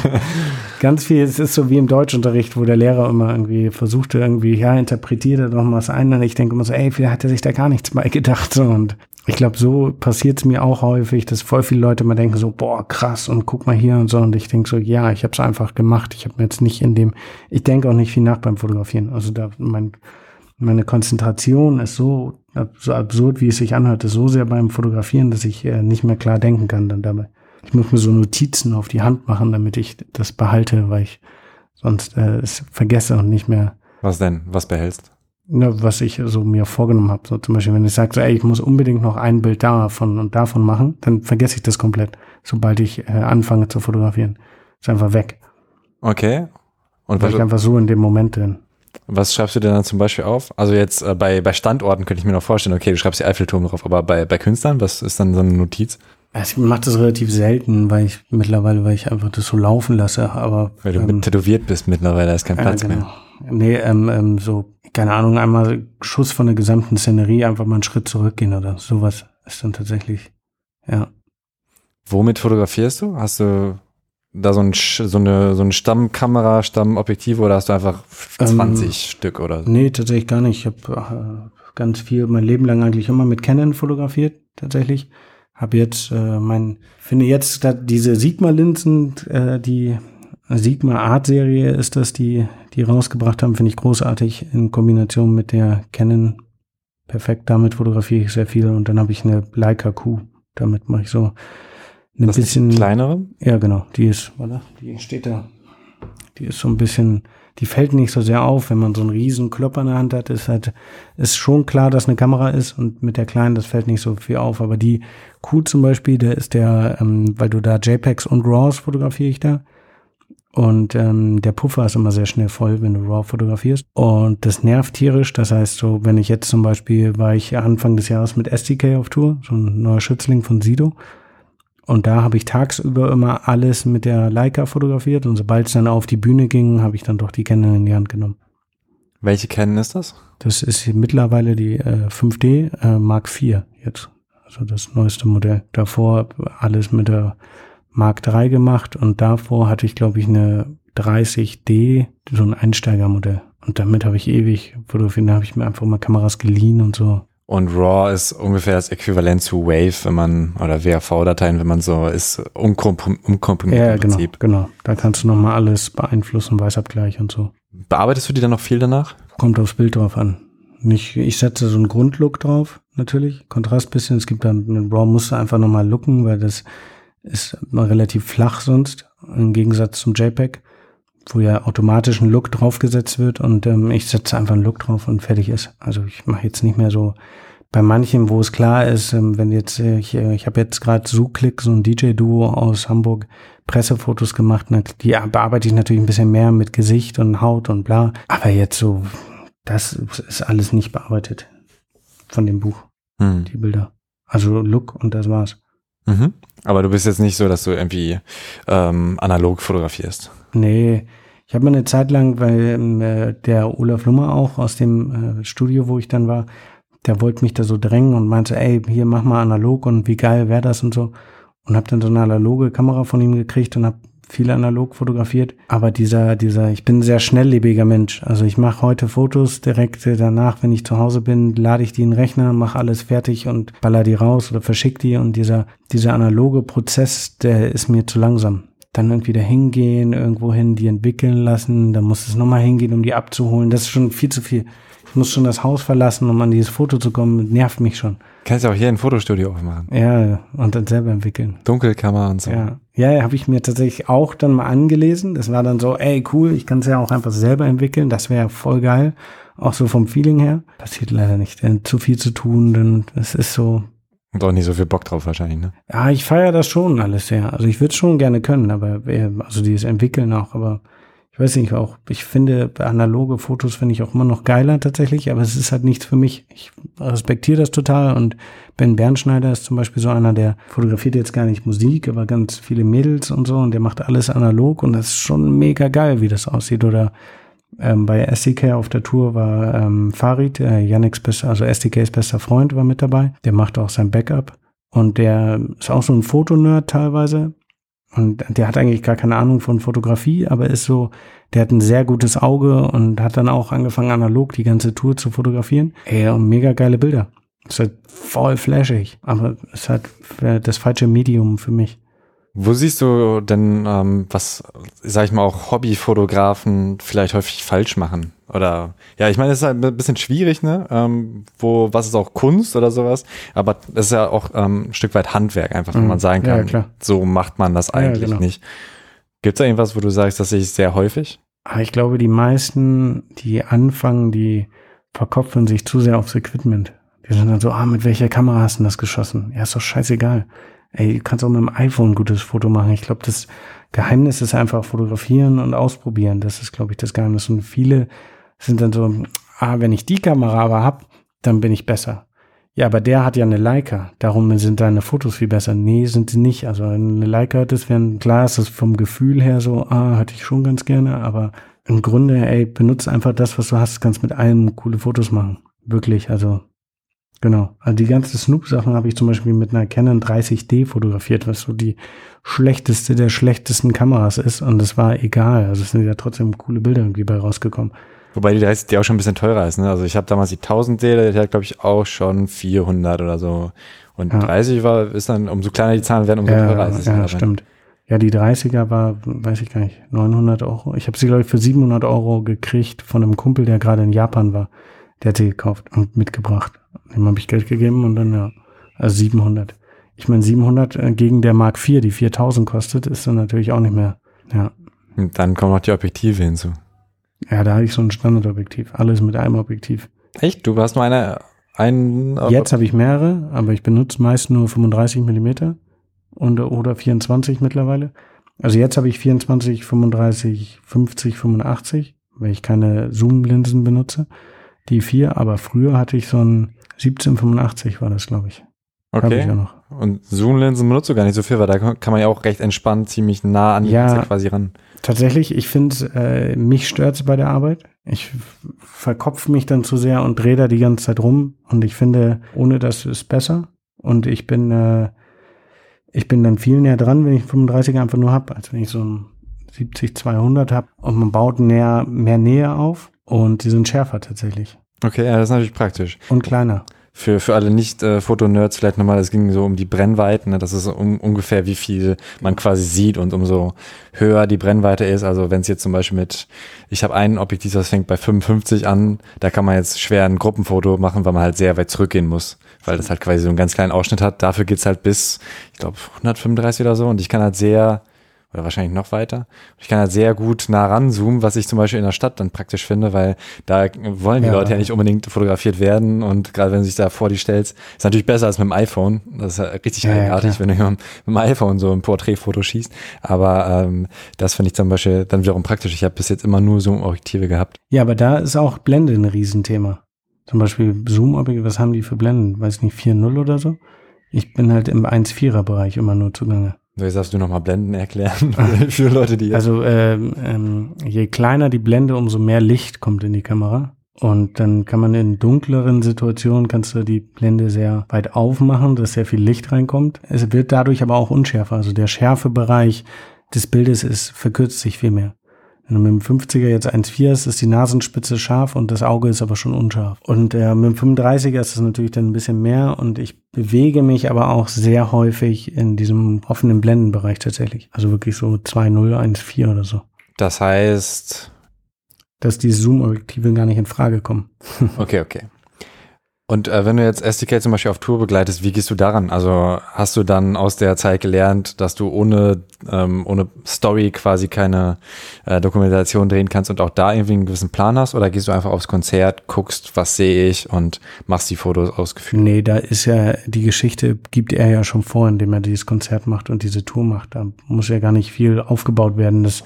ganz viel, es ist so wie im Deutschunterricht, wo der Lehrer immer irgendwie versuchte, irgendwie, ja, interpretiert er doch mal was ein. Und ich denke immer so, ey, vielleicht hat er sich da gar nichts bei gedacht. Und ich glaube, so passiert es mir auch häufig, dass voll viele Leute mal denken so, boah, krass und guck mal hier und so. Und ich denke so, ja, ich habe es einfach gemacht. Ich habe mir jetzt nicht in dem, ich denke auch nicht viel nach beim Fotografieren. Also da mein, meine Konzentration ist so, so absurd, wie es sich anhört, ist so sehr beim Fotografieren, dass ich äh, nicht mehr klar denken kann dann dabei. Ich muss mir so Notizen auf die Hand machen, damit ich das behalte, weil ich sonst äh, es vergesse und nicht mehr was denn? Was behältst? ne, was ich so mir vorgenommen habe. So zum Beispiel, wenn ich sage, so, ey, ich muss unbedingt noch ein Bild davon und davon machen, dann vergesse ich das komplett, sobald ich äh, anfange zu fotografieren. Ist einfach weg. Okay. Und Weil was, ich einfach so in dem Moment bin. Was schreibst du dir dann zum Beispiel auf? Also jetzt äh, bei, bei Standorten könnte ich mir noch vorstellen, okay, du schreibst die Eiffelturm drauf, aber bei, bei Künstlern, was ist dann so eine Notiz? Ich mache das relativ selten, weil ich mittlerweile, weil ich einfach das so laufen lasse, aber Weil du ähm, tätowiert bist mittlerweile, da ist kein Platz genau. mehr. Nee, ähm, ähm, so, keine Ahnung, einmal Schuss von der gesamten Szenerie, einfach mal einen Schritt zurückgehen oder sowas ist dann tatsächlich, ja. Womit fotografierst du? Hast du da so, ein, so, eine, so eine Stammkamera, Stammobjektive oder hast du einfach Ähm, 20 Stück oder so? Nee, tatsächlich gar nicht. Ich habe äh, ganz viel, mein Leben lang eigentlich immer mit Canon fotografiert, tatsächlich. Habe jetzt äh, mein, finde jetzt da diese Sigma-Linsen, äh, die Sigma Art Serie ist das, die die rausgebracht haben, finde ich großartig in Kombination mit der Canon. Perfekt, damit fotografiere ich sehr viel und dann habe ich eine Leica Q. Damit mache ich so ein Das bisschen die kleinere? ja, genau. Die ist, warte, die steht da. Die ist so ein bisschen, die fällt nicht so sehr auf, wenn man so einen riesen Klopper in der Hand hat. Ist halt, ist schon klar, dass eine Kamera ist und mit der kleinen, das fällt nicht so viel auf. Aber die Q zum Beispiel, der ist der, ähm, weil du da JPEGs und RAWs fotografiere ich da. Und ähm, der Puffer ist immer sehr schnell voll, wenn du RAW fotografierst. Und das nervt tierisch. Das heißt, so, wenn ich jetzt zum Beispiel, war ich Anfang des Jahres mit SDK auf Tour, so ein neuer Schützling von Sido. Und da habe ich tagsüber immer alles mit der Leica fotografiert und sobald es dann auf die Bühne ging, habe ich dann doch die Canon in die Hand genommen. Welche Canon ist das? Das ist mittlerweile die äh, 5D äh, Mark IV jetzt, also das neueste Modell. Davor alles mit der Mark III gemacht und davor hatte ich glaube ich eine 30D, so ein Einsteigermodell. Und damit habe ich ewig fotografiert, da habe ich mir einfach mal Kameras geliehen und so. Und RAW ist ungefähr das Äquivalent zu Wave, wenn man, oder WAV-Dateien, wenn man so ist, unkomprim- unkomprimiert Ja, im genau, Prinzip. genau. Da kannst du nochmal alles beeinflussen, Weißabgleich und so. Bearbeitest du die dann noch viel danach? Kommt aufs Bild drauf an. Nicht, ich setze so einen Grundlook drauf, natürlich. Kontrast bisschen. Es gibt dann, einen RAW musst du einfach nochmal looken, weil das ist relativ flach sonst, im Gegensatz zum JPEG. Wo ja automatisch ein Look draufgesetzt wird und ähm, ich setze einfach einen Look drauf und fertig ist. Also ich mache jetzt nicht mehr so bei manchen, wo es klar ist, ähm, wenn jetzt, äh, ich, äh, ich habe jetzt gerade Zooklick, so ein DJ-Duo aus Hamburg, Pressefotos gemacht, ne, die bearbeite ich natürlich ein bisschen mehr mit Gesicht und Haut und bla. Aber jetzt so, das ist alles nicht bearbeitet von dem Buch, hm. die Bilder. Also Look und das war's. Mhm. Aber du bist jetzt nicht so, dass du irgendwie ähm, analog fotografierst. Nee, ich habe mal eine Zeit lang, weil ähm, äh, der Olaf Lummer auch aus dem äh, Studio, wo ich dann war, der wollte mich da so drängen und meinte, ey, hier mach mal analog und wie geil wäre das und so. Und habe dann so eine analoge Kamera von ihm gekriegt und habe viel analog fotografiert. Aber dieser, dieser, ich bin ein sehr schnelllebiger Mensch. Also ich mache heute Fotos direkt danach, wenn ich zu Hause bin, lade ich die in den Rechner, mache alles fertig und baller die raus oder verschick die. Und dieser, dieser analoge Prozess, der ist mir zu langsam dann irgendwie da hingehen, irgendwo hin, die entwickeln lassen, dann muss es nochmal hingehen, um die abzuholen. Das ist schon viel zu viel muss schon das Haus verlassen, um an dieses Foto zu kommen. Nervt mich schon. Kannst ja auch hier ein Fotostudio aufmachen. Ja, und dann selber entwickeln. Dunkelkammer und so. Ja, ja habe ich mir tatsächlich auch dann mal angelesen. Das war dann so, ey, cool, ich kann es ja auch einfach selber entwickeln. Das wäre voll geil. Auch so vom Feeling her. Passiert leider nicht. Denn zu viel zu tun, denn es ist so. Und auch nicht so viel Bock drauf wahrscheinlich, ne? Ja, ich feiere das schon alles sehr. Also ich würde es schon gerne können, aber also dieses Entwickeln auch, aber ich weiß nicht, auch, ich finde analoge Fotos finde ich auch immer noch geiler tatsächlich, aber es ist halt nichts für mich. Ich respektiere das total und Ben Bernschneider ist zum Beispiel so einer, der fotografiert jetzt gar nicht Musik, aber ganz viele Mädels und so und der macht alles analog und das ist schon mega geil, wie das aussieht. Oder ähm, bei SDK auf der Tour war ähm, Farid, äh, Yannicks bester, also SDKs bester Freund war mit dabei. Der macht auch sein Backup und der ist auch so ein Fotonerd teilweise und der hat eigentlich gar keine Ahnung von Fotografie, aber ist so, der hat ein sehr gutes Auge und hat dann auch angefangen, analog die ganze Tour zu fotografieren. Ey, und mega geile Bilder. Ist halt voll flashig, aber ist halt das falsche Medium für mich. Wo siehst du denn, ähm, was, sag ich mal, auch Hobbyfotografen vielleicht häufig falsch machen? Oder ja, ich meine, es ist halt ein bisschen schwierig, ne? Ähm, wo, was ist auch Kunst oder sowas, aber es ist ja auch ähm, ein Stück weit Handwerk, einfach, wenn mhm. man sagen kann, ja, so macht man das eigentlich ja, genau. nicht. Gibt es da irgendwas, wo du sagst, das sehe ich sehr häufig? Ah, ich glaube, die meisten, die anfangen, die verkopfen sich zu sehr aufs Equipment. Die sind dann so, ah, mit welcher Kamera hast du das geschossen? Ja, ist doch scheißegal. Ey, du kannst auch mit dem iPhone ein gutes Foto machen. Ich glaube, das Geheimnis ist einfach fotografieren und ausprobieren. Das ist, glaube ich, das Geheimnis. Und viele sind dann so, ah, wenn ich die Kamera aber hab, dann bin ich besser. Ja, aber der hat ja eine Leica, darum sind deine Fotos viel besser. Nee, sind sie nicht. Also eine Leica, das wäre klar, ist das vom Gefühl her so, ah, hatte ich schon ganz gerne, aber im Grunde, ey, benutze einfach das, was du hast, kannst mit allem coole Fotos machen. Wirklich, also Genau. Also die ganzen Snoop-Sachen habe ich zum Beispiel mit einer Canon 30D fotografiert, was so die schlechteste der schlechtesten Kameras ist. Und es war egal. Also es sind ja trotzdem coole Bilder irgendwie bei rausgekommen. Wobei die 30D auch schon ein bisschen teurer ist. Ne? Also ich habe damals die 1000D, die hat glaube ich auch schon 400 oder so. Und ja. 30 war, ist dann, umso kleiner die Zahlen werden, umso ja, teurer ist es. Ja, stimmt. Ja, die 30er war, weiß ich gar nicht, 900 Euro. Ich habe sie glaube ich für 700 Euro gekriegt von einem Kumpel, der gerade in Japan war. Der hat sie gekauft und mitgebracht. Dem habe ich Geld gegeben und dann, ja, also 700. Ich meine, 700 äh, gegen der Mark 4, die 4000 kostet, ist dann natürlich auch nicht mehr, ja. Und dann kommen noch die Objektive hinzu. Ja, da habe ich so ein Standardobjektiv. Alles mit einem Objektiv. Echt? Du hast nur eine, ein Jetzt habe ich mehrere, aber ich benutze meist nur 35 Millimeter und, oder 24 mittlerweile. Also jetzt habe ich 24, 35, 50, 85, weil ich keine Zoom-Linsen benutze. Die vier, aber früher hatte ich so ein 1785 war das, glaube ich. Okay. Ich noch. Und Zoom-Linsen benutzt du gar nicht so viel, weil da kann man ja auch recht entspannt ziemlich nah an die ja, Linse quasi ran. Tatsächlich, ich finde, äh, mich stört's bei der Arbeit. Ich verkopf mich dann zu sehr und drehe da die ganze Zeit rum. Und ich finde, ohne das ist besser. Und ich bin, äh, ich bin dann viel näher dran, wenn ich 35er einfach nur hab, als wenn ich so ein 70-200 hab. Und man baut näher, mehr Nähe auf. Und die sind schärfer tatsächlich. Okay, ja, das ist natürlich praktisch. Und kleiner. Für, für alle Nicht-Fotonerds vielleicht nochmal, es ging so um die Brennweiten, ne? das ist um, ungefähr wie viel man quasi sieht und umso höher die Brennweite ist, also wenn es jetzt zum Beispiel mit, ich habe ein Objektiv, das fängt bei 55 an, da kann man jetzt schwer ein Gruppenfoto machen, weil man halt sehr weit zurückgehen muss, weil das halt quasi so einen ganz kleinen Ausschnitt hat. Dafür geht's halt bis, ich glaube, 135 oder so und ich kann halt sehr oder wahrscheinlich noch weiter. Ich kann halt sehr gut nah ranzoomen, was ich zum Beispiel in der Stadt dann praktisch finde, weil da wollen die ja. Leute ja nicht unbedingt fotografiert werden und gerade wenn du sich da vor die stellst, ist natürlich besser als mit dem iPhone. Das ist ja richtig ja, eigenartig, ja, wenn du mit dem iPhone so ein Porträtfoto schießt. Aber ähm, das finde ich zum Beispiel dann wiederum praktisch. Ich habe bis jetzt immer nur Zoom-Objektive gehabt. Ja, aber da ist auch Blende ein Riesenthema. Zum Beispiel Zoom-Objektive, was haben die für Blenden? Weiß nicht, 4.0 oder so? Ich bin halt im 1.4er-Bereich immer nur zugange. Jetzt darfst du nochmal Blenden erklären für Leute, die. Also ähm, ähm, je kleiner die Blende, umso mehr Licht kommt in die Kamera. Und dann kann man in dunkleren Situationen kannst du die Blende sehr weit aufmachen, dass sehr viel Licht reinkommt. Es wird dadurch aber auch unschärfer. Also der Schärfebereich des Bildes ist, verkürzt sich viel mehr. Wenn du mit dem 50er jetzt 1,4 ist, ist die Nasenspitze scharf und das Auge ist aber schon unscharf. Und äh, mit dem 35er ist es natürlich dann ein bisschen mehr und ich bewege mich aber auch sehr häufig in diesem offenen Blendenbereich tatsächlich. Also wirklich so 2,0, 1,4 oder so. Das heißt, dass die Zoom-Objektive gar nicht in Frage kommen. okay, okay. Und äh, wenn du jetzt SDK zum Beispiel auf Tour begleitest, wie gehst du daran? Also hast du dann aus der Zeit gelernt, dass du ohne, ähm, ohne Story quasi keine äh, Dokumentation drehen kannst und auch da irgendwie einen gewissen Plan hast? Oder gehst du einfach aufs Konzert, guckst, was sehe ich und machst die Fotos aus Gefühl? Nee, da ist ja, die Geschichte gibt er ja schon vor, indem er dieses Konzert macht und diese Tour macht. Da muss ja gar nicht viel aufgebaut werden. Das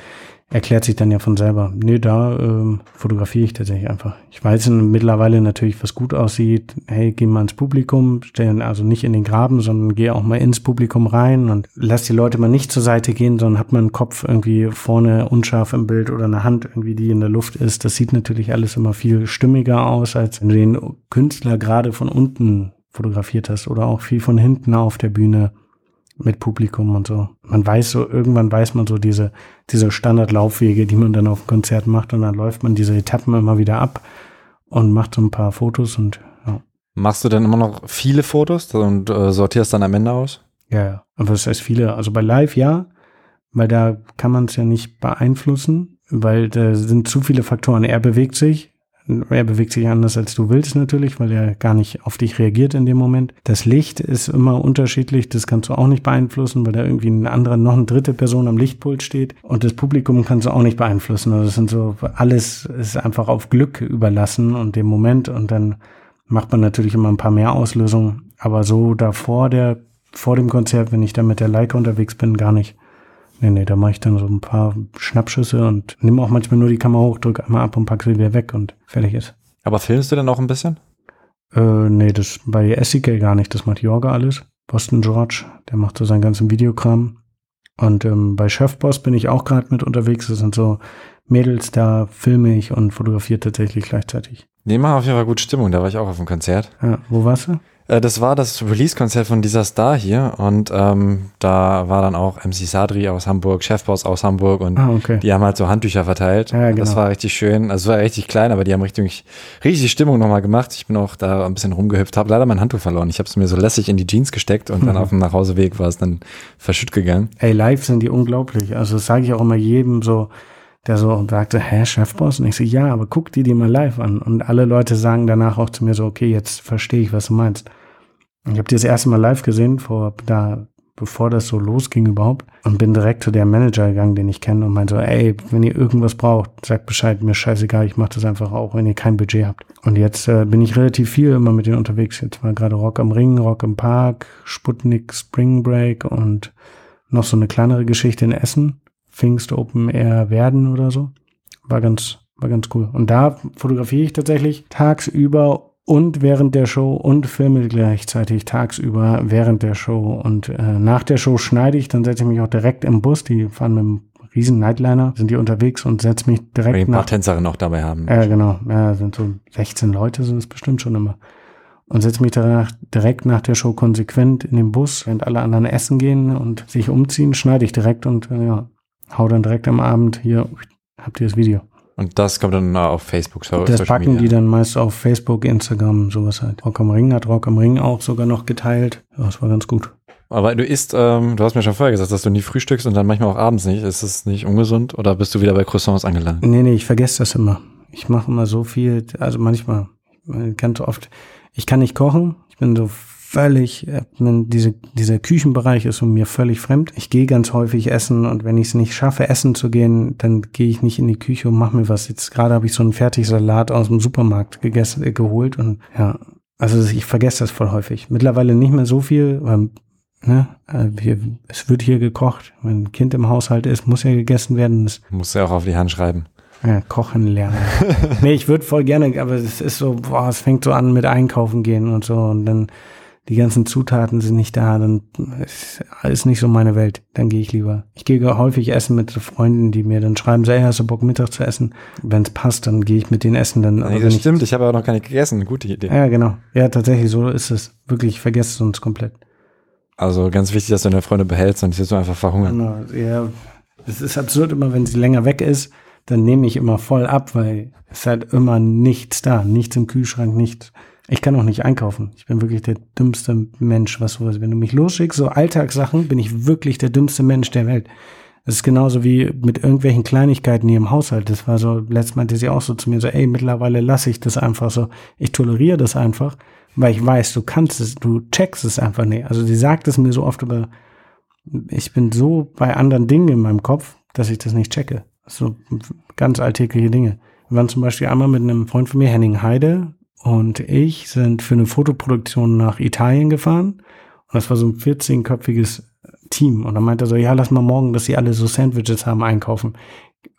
erklärt sich dann ja von selber. Nee, da ähm, fotografiere ich tatsächlich einfach. Ich weiß mittlerweile natürlich, was gut aussieht. Hey, geh mal ins Publikum, stellen also nicht in den Graben, sondern geh auch mal ins Publikum rein und lass die Leute mal nicht zur Seite gehen, sondern hat man einen Kopf irgendwie vorne unscharf im Bild oder eine Hand irgendwie, die in der Luft ist. Das sieht natürlich alles immer viel stimmiger aus, als wenn du den Künstler gerade von unten fotografiert hast oder auch viel von hinten auf der Bühne mit Publikum und so. Man weiß so, irgendwann weiß man so diese, diese Standardlaufwege, die man dann auf dem Konzert macht und dann läuft man diese Etappen immer wieder ab und macht so ein paar Fotos und ja. Machst du denn immer noch viele Fotos und äh, sortierst dann am Ende aus? Ja, ja. Aber das heißt viele. Also bei Live ja, weil da kann man es ja nicht beeinflussen, weil da sind zu viele Faktoren. Er bewegt sich, er bewegt sich anders als du willst natürlich, weil er gar nicht auf dich reagiert in dem Moment. Das Licht ist immer unterschiedlich, das kannst du auch nicht beeinflussen, weil da irgendwie eine andere, noch eine dritte Person am Lichtpult steht. Und das Publikum kannst du auch nicht beeinflussen. Also das sind so, alles ist einfach auf Glück überlassen und dem Moment und dann macht man natürlich immer ein paar mehr Auslösungen. Aber so davor der, vor dem Konzert, wenn ich da mit der Leica unterwegs bin, gar nicht. Nee, nee, da mache ich dann so ein paar Schnappschüsse und nehme auch manchmal nur die Kamera hoch, drücke einmal ab und packe sie wieder weg und fertig ist. Aber filmst du denn auch ein bisschen? Äh, nee, das bei SCK gar nicht. Das macht Jorga alles. Boston George, der macht so seinen ganzen Videokram. Und ähm, bei Chefboss bin ich auch gerade mit unterwegs. Das sind so Mädels, da filme ich und fotografiere tatsächlich gleichzeitig. Die machen auf jeden Fall gut Stimmung. Da war ich auch auf dem Konzert. Ja, wo warst du? Äh, das war das Release-Konzert von dieser Star hier und ähm, da war dann auch MC Sadri aus Hamburg, Chefboss aus Hamburg und ah, okay. die haben halt so Handtücher verteilt. Ja, genau. Das war richtig schön. Also es war richtig klein, aber die haben richtig, richtig Stimmung nochmal gemacht. Ich bin auch da ein bisschen rumgehüpft, habe leider mein Handtuch verloren. Ich habe es mir so lässig in die Jeans gesteckt und mhm. dann auf dem Nachhauseweg war es dann verschütt gegangen. Ey, live sind die unglaublich. Also das sage ich auch immer jedem so, der so sagte, hä, Chefboss? Und ich so, ja, aber guck die dir mal live an. Und alle Leute sagen danach auch zu mir so, okay, jetzt verstehe ich, was du meinst. Ich habe die das erste Mal live gesehen, vor da, bevor das so losging überhaupt, und bin direkt zu dem Manager gegangen, den ich kenne, und meinte so, ey, wenn ihr irgendwas braucht, sagt Bescheid, mir scheißegal, ich mache das einfach auch, wenn ihr kein Budget habt. Und jetzt äh, bin ich relativ viel immer mit denen unterwegs. Jetzt war gerade Rock am Ring, Rock im Park, Sputnik Spring Break und noch so eine kleinere Geschichte in Essen. Pfingst Open Air werden oder so. War ganz, war ganz cool. Und da fotografiere ich tatsächlich tagsüber und während der Show und filme gleichzeitig tagsüber während der Show. Und äh, nach der Show schneide ich, dann setze ich mich auch direkt im Bus. Die fahren mit einem riesen Nightliner, sind die unterwegs und setze mich direkt Weil die ein paar Tänzerinnen auch dabei haben. Ja, genau. Ja, sind so 16 Leute sind es bestimmt schon immer. Und setze mich danach direkt nach der Show konsequent in den Bus, während alle anderen essen gehen und sich umziehen, schneide ich direkt und äh, ja, hau dann direkt am Abend hier, habt ihr das Video. Und das kommt dann auf Facebook. So, das packen Media. die dann meist auf Facebook, Instagram, sowas halt. Rock am Ring hat Rock am Ring auch sogar noch geteilt. Ja, das war ganz gut. Aber du isst, ähm, du hast mir schon vorher gesagt, dass du nie frühstückst und dann manchmal auch abends nicht. Ist das nicht ungesund oder bist du wieder bei Croissants angelangt? Nee, nee, ich vergesse das immer. Ich mache immer so viel, also manchmal, ganz oft, ich kann nicht kochen. Ich bin so völlig, äh, diese, dieser Küchenbereich ist mir völlig fremd. Ich gehe ganz häufig essen und wenn ich es nicht schaffe, essen zu gehen, dann gehe ich nicht in die Küche und mache mir was. Jetzt gerade habe ich so einen Fertigsalat aus dem Supermarkt gegessen, äh, geholt und ja, also ich vergesse das voll häufig. Mittlerweile nicht mehr so viel, weil Ne? Wir, äh, es wird hier gekocht. Wenn ein Kind im Haushalt ist, muss ja gegessen werden. Das muss ja auch auf die Hand schreiben. Ja, kochen lernen. nee, ich würde voll gerne, aber es ist so, boah, es fängt so an mit Einkaufen gehen und so und dann die ganzen Zutaten sind nicht da, dann ist alles nicht so meine Welt. Dann gehe ich lieber. Ich gehe häufig essen mit Freunden, die mir dann schreiben, so, ey, hast du Bock Mittag zu essen? Wenn es passt, dann gehe ich mit denen essen. Dann, nee, das stimmt, ich habe aber noch gar nicht gegessen. Gute Idee. Ja, genau. Ja, tatsächlich, so ist es. Wirklich, ich vergesse es uns komplett. Also ganz wichtig, dass du deine Freunde behältst und nicht so einfach verhungern. Genau, ja. Es ist absurd immer, wenn sie länger weg ist, dann nehme ich immer voll ab, weil es halt immer nichts da, nichts im Kühlschrank, nichts. Ich kann auch nicht einkaufen. Ich bin wirklich der dümmste Mensch, was sowas. Wenn du mich losschickst, so Alltagssachen, bin ich wirklich der dümmste Mensch der Welt. Das ist genauso wie mit irgendwelchen Kleinigkeiten hier im Haushalt. Das war so, letztes meinte sie auch so zu mir so, ey, mittlerweile lasse ich das einfach so. Ich toleriere das einfach, weil ich weiß, du kannst es, du checkst es einfach nicht. Also sie sagt es mir so oft, aber ich bin so bei anderen Dingen in meinem Kopf, dass ich das nicht checke. So ganz alltägliche Dinge. Wir waren zum Beispiel einmal mit einem Freund von mir, Henning Heide, und ich sind für eine Fotoproduktion nach Italien gefahren. Und das war so ein 14-köpfiges Team. Und dann meinte er so, ja, lass mal morgen, dass sie alle so Sandwiches haben, einkaufen.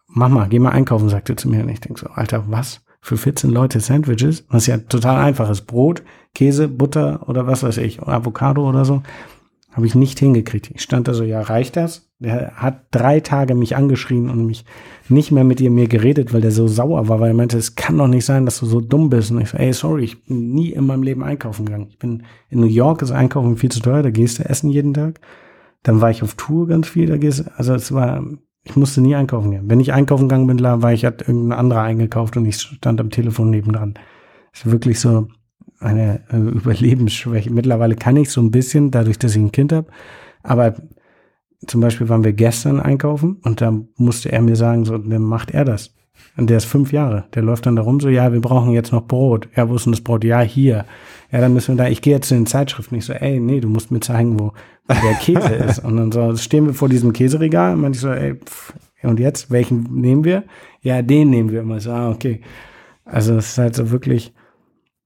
Mach mal, geh mal einkaufen, sagte er zu mir. Und ich denke so, Alter, was? Für 14 Leute Sandwiches? Was ja total einfach ist. Brot, Käse, Butter oder was weiß ich, Avocado oder so. Habe ich nicht hingekriegt. Ich stand da so, ja, reicht das? Der hat drei Tage mich angeschrien und mich nicht mehr mit ihr mir geredet, weil der so sauer war, weil er meinte, es kann doch nicht sein, dass du so dumm bist. Und ich so, ey, sorry, ich bin nie in meinem Leben einkaufen gegangen. Ich bin in New York, ist Einkaufen viel zu teuer, da gehst du essen jeden Tag. Dann war ich auf Tour ganz viel, da gehst also es war, ich musste nie einkaufen gehen. Wenn ich einkaufen gegangen bin, war ich, hat irgendein anderer eingekauft und ich stand am Telefon nebendran. ist wirklich so eine äh, Überlebensschwäche. Mittlerweile kann ich so ein bisschen, dadurch, dass ich ein Kind habe, aber zum Beispiel waren wir gestern einkaufen und da musste er mir sagen, so, dann macht er das. Und der ist fünf Jahre. Der läuft dann da rum so, ja, wir brauchen jetzt noch Brot. Ja, wo ist denn das Brot? Ja, hier. Ja, dann müssen wir da, ich gehe jetzt zu den Zeitschriften. Ich so, ey, nee, du musst mir zeigen, wo, wo der Käse ist. Und dann so stehen wir vor diesem Käseregal und ich so, ey, pff, und jetzt, welchen nehmen wir? Ja, den nehmen wir immer. So, ah, okay. Also es ist halt so wirklich,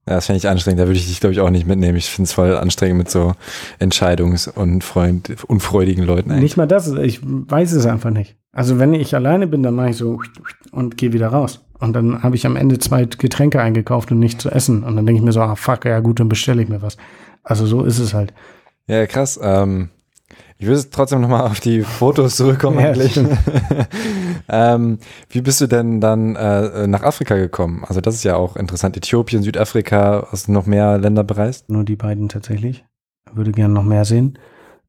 ja, das fände ich anstrengend. Da würde ich dich, glaube ich, auch nicht mitnehmen. Ich finde es voll anstrengend mit so entscheidungs- und freund unfreudigen Leuten eigentlich. Nicht mal das. Ich weiß es einfach nicht. Also wenn ich alleine bin, dann mache ich so und gehe wieder raus. Und dann habe ich am Ende zwei Getränke eingekauft und nicht zu essen. Und dann denke ich mir so, ah fuck, ja gut, dann bestelle ich mir was. Also so ist es halt. Ja, krass. Ähm, ich würde trotzdem nochmal auf die Fotos zurückkommen ja, eigentlich. ähm, wie bist du denn dann äh, nach Afrika gekommen? Also das ist ja auch interessant. Äthiopien, Südafrika, hast du noch mehr Länder bereist? Nur die beiden tatsächlich. Würde gerne noch mehr sehen.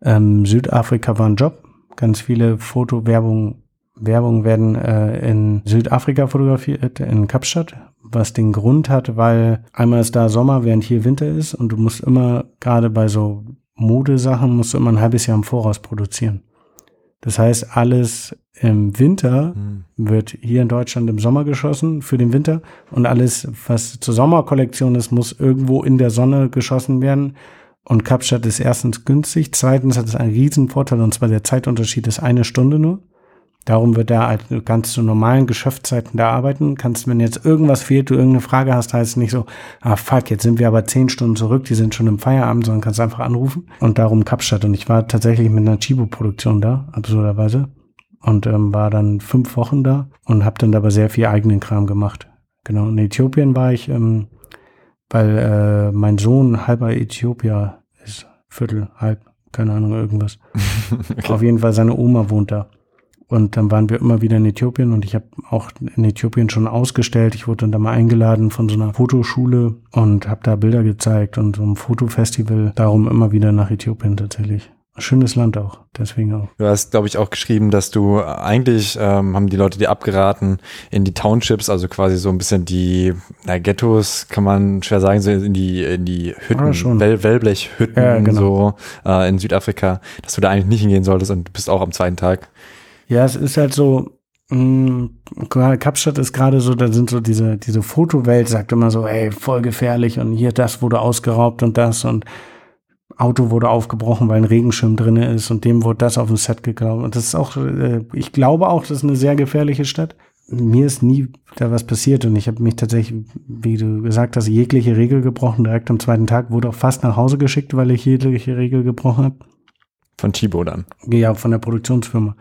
Ähm, Südafrika war ein Job. Ganz viele Fotowerbungen Werbung werden äh, in Südafrika fotografiert, in Kapstadt, was den Grund hat, weil einmal ist da Sommer, während hier Winter ist und du musst immer gerade bei so Modesachen musst du immer ein halbes Jahr im Voraus produzieren. Das heißt, alles im Winter mhm. wird hier in Deutschland im Sommer geschossen für den Winter und alles, was zur Sommerkollektion ist, muss irgendwo in der Sonne geschossen werden. Und Kapstadt ist erstens günstig, zweitens hat es einen riesen Vorteil und zwar der Zeitunterschied ist eine Stunde nur. Darum wird da halt ganz zu normalen Geschäftszeiten da arbeiten. Kannst, wenn jetzt irgendwas fehlt, du irgendeine Frage hast, heißt es nicht so, ah fuck, jetzt sind wir aber zehn Stunden zurück, die sind schon im Feierabend, sondern kannst einfach anrufen. Und darum Kapstadt. Und ich war tatsächlich mit einer Chibo-Produktion da, absurderweise. Und ähm, war dann fünf Wochen da und habe dann aber sehr viel eigenen Kram gemacht. Genau. In Äthiopien war ich, ähm, weil äh, mein Sohn halber Äthiopier ist, Viertel, halb, keine Ahnung, irgendwas. okay. Auf jeden Fall seine Oma wohnt da. Und dann waren wir immer wieder in Äthiopien und ich habe auch in Äthiopien schon ausgestellt. Ich wurde dann da mal eingeladen von so einer Fotoschule und habe da Bilder gezeigt und so ein Fotofestival. Darum immer wieder nach Äthiopien tatsächlich. Schönes Land auch, deswegen auch. Du hast, glaube ich, auch geschrieben, dass du eigentlich, ähm, haben die Leute dir abgeraten, in die Townships, also quasi so ein bisschen die na, Ghettos, kann man schwer sagen, so in die, in die Hütten, ja, Well Wellblechhütten, ja, genau. so äh, in Südafrika, dass du da eigentlich nicht hingehen solltest und du bist auch am zweiten Tag ja, es ist halt so, mh, mm, Kapstadt ist gerade so, da sind so diese, diese Fotowelt sagt immer so, ey, voll gefährlich und hier das wurde ausgeraubt und das und Auto wurde aufgebrochen, weil ein Regenschirm drinne ist und dem wurde das auf dem Set geklaut. Und das ist auch, äh, ich glaube auch, das ist eine sehr gefährliche Stadt. Mir ist nie da was passiert und ich habe mich tatsächlich, wie du gesagt hast, jegliche Regel gebrochen. Direkt am zweiten Tag wurde auch fast nach Hause geschickt, weil ich jegliche Regel gebrochen habe. Von Chibo dann? Ja, von der Produktionsfirma.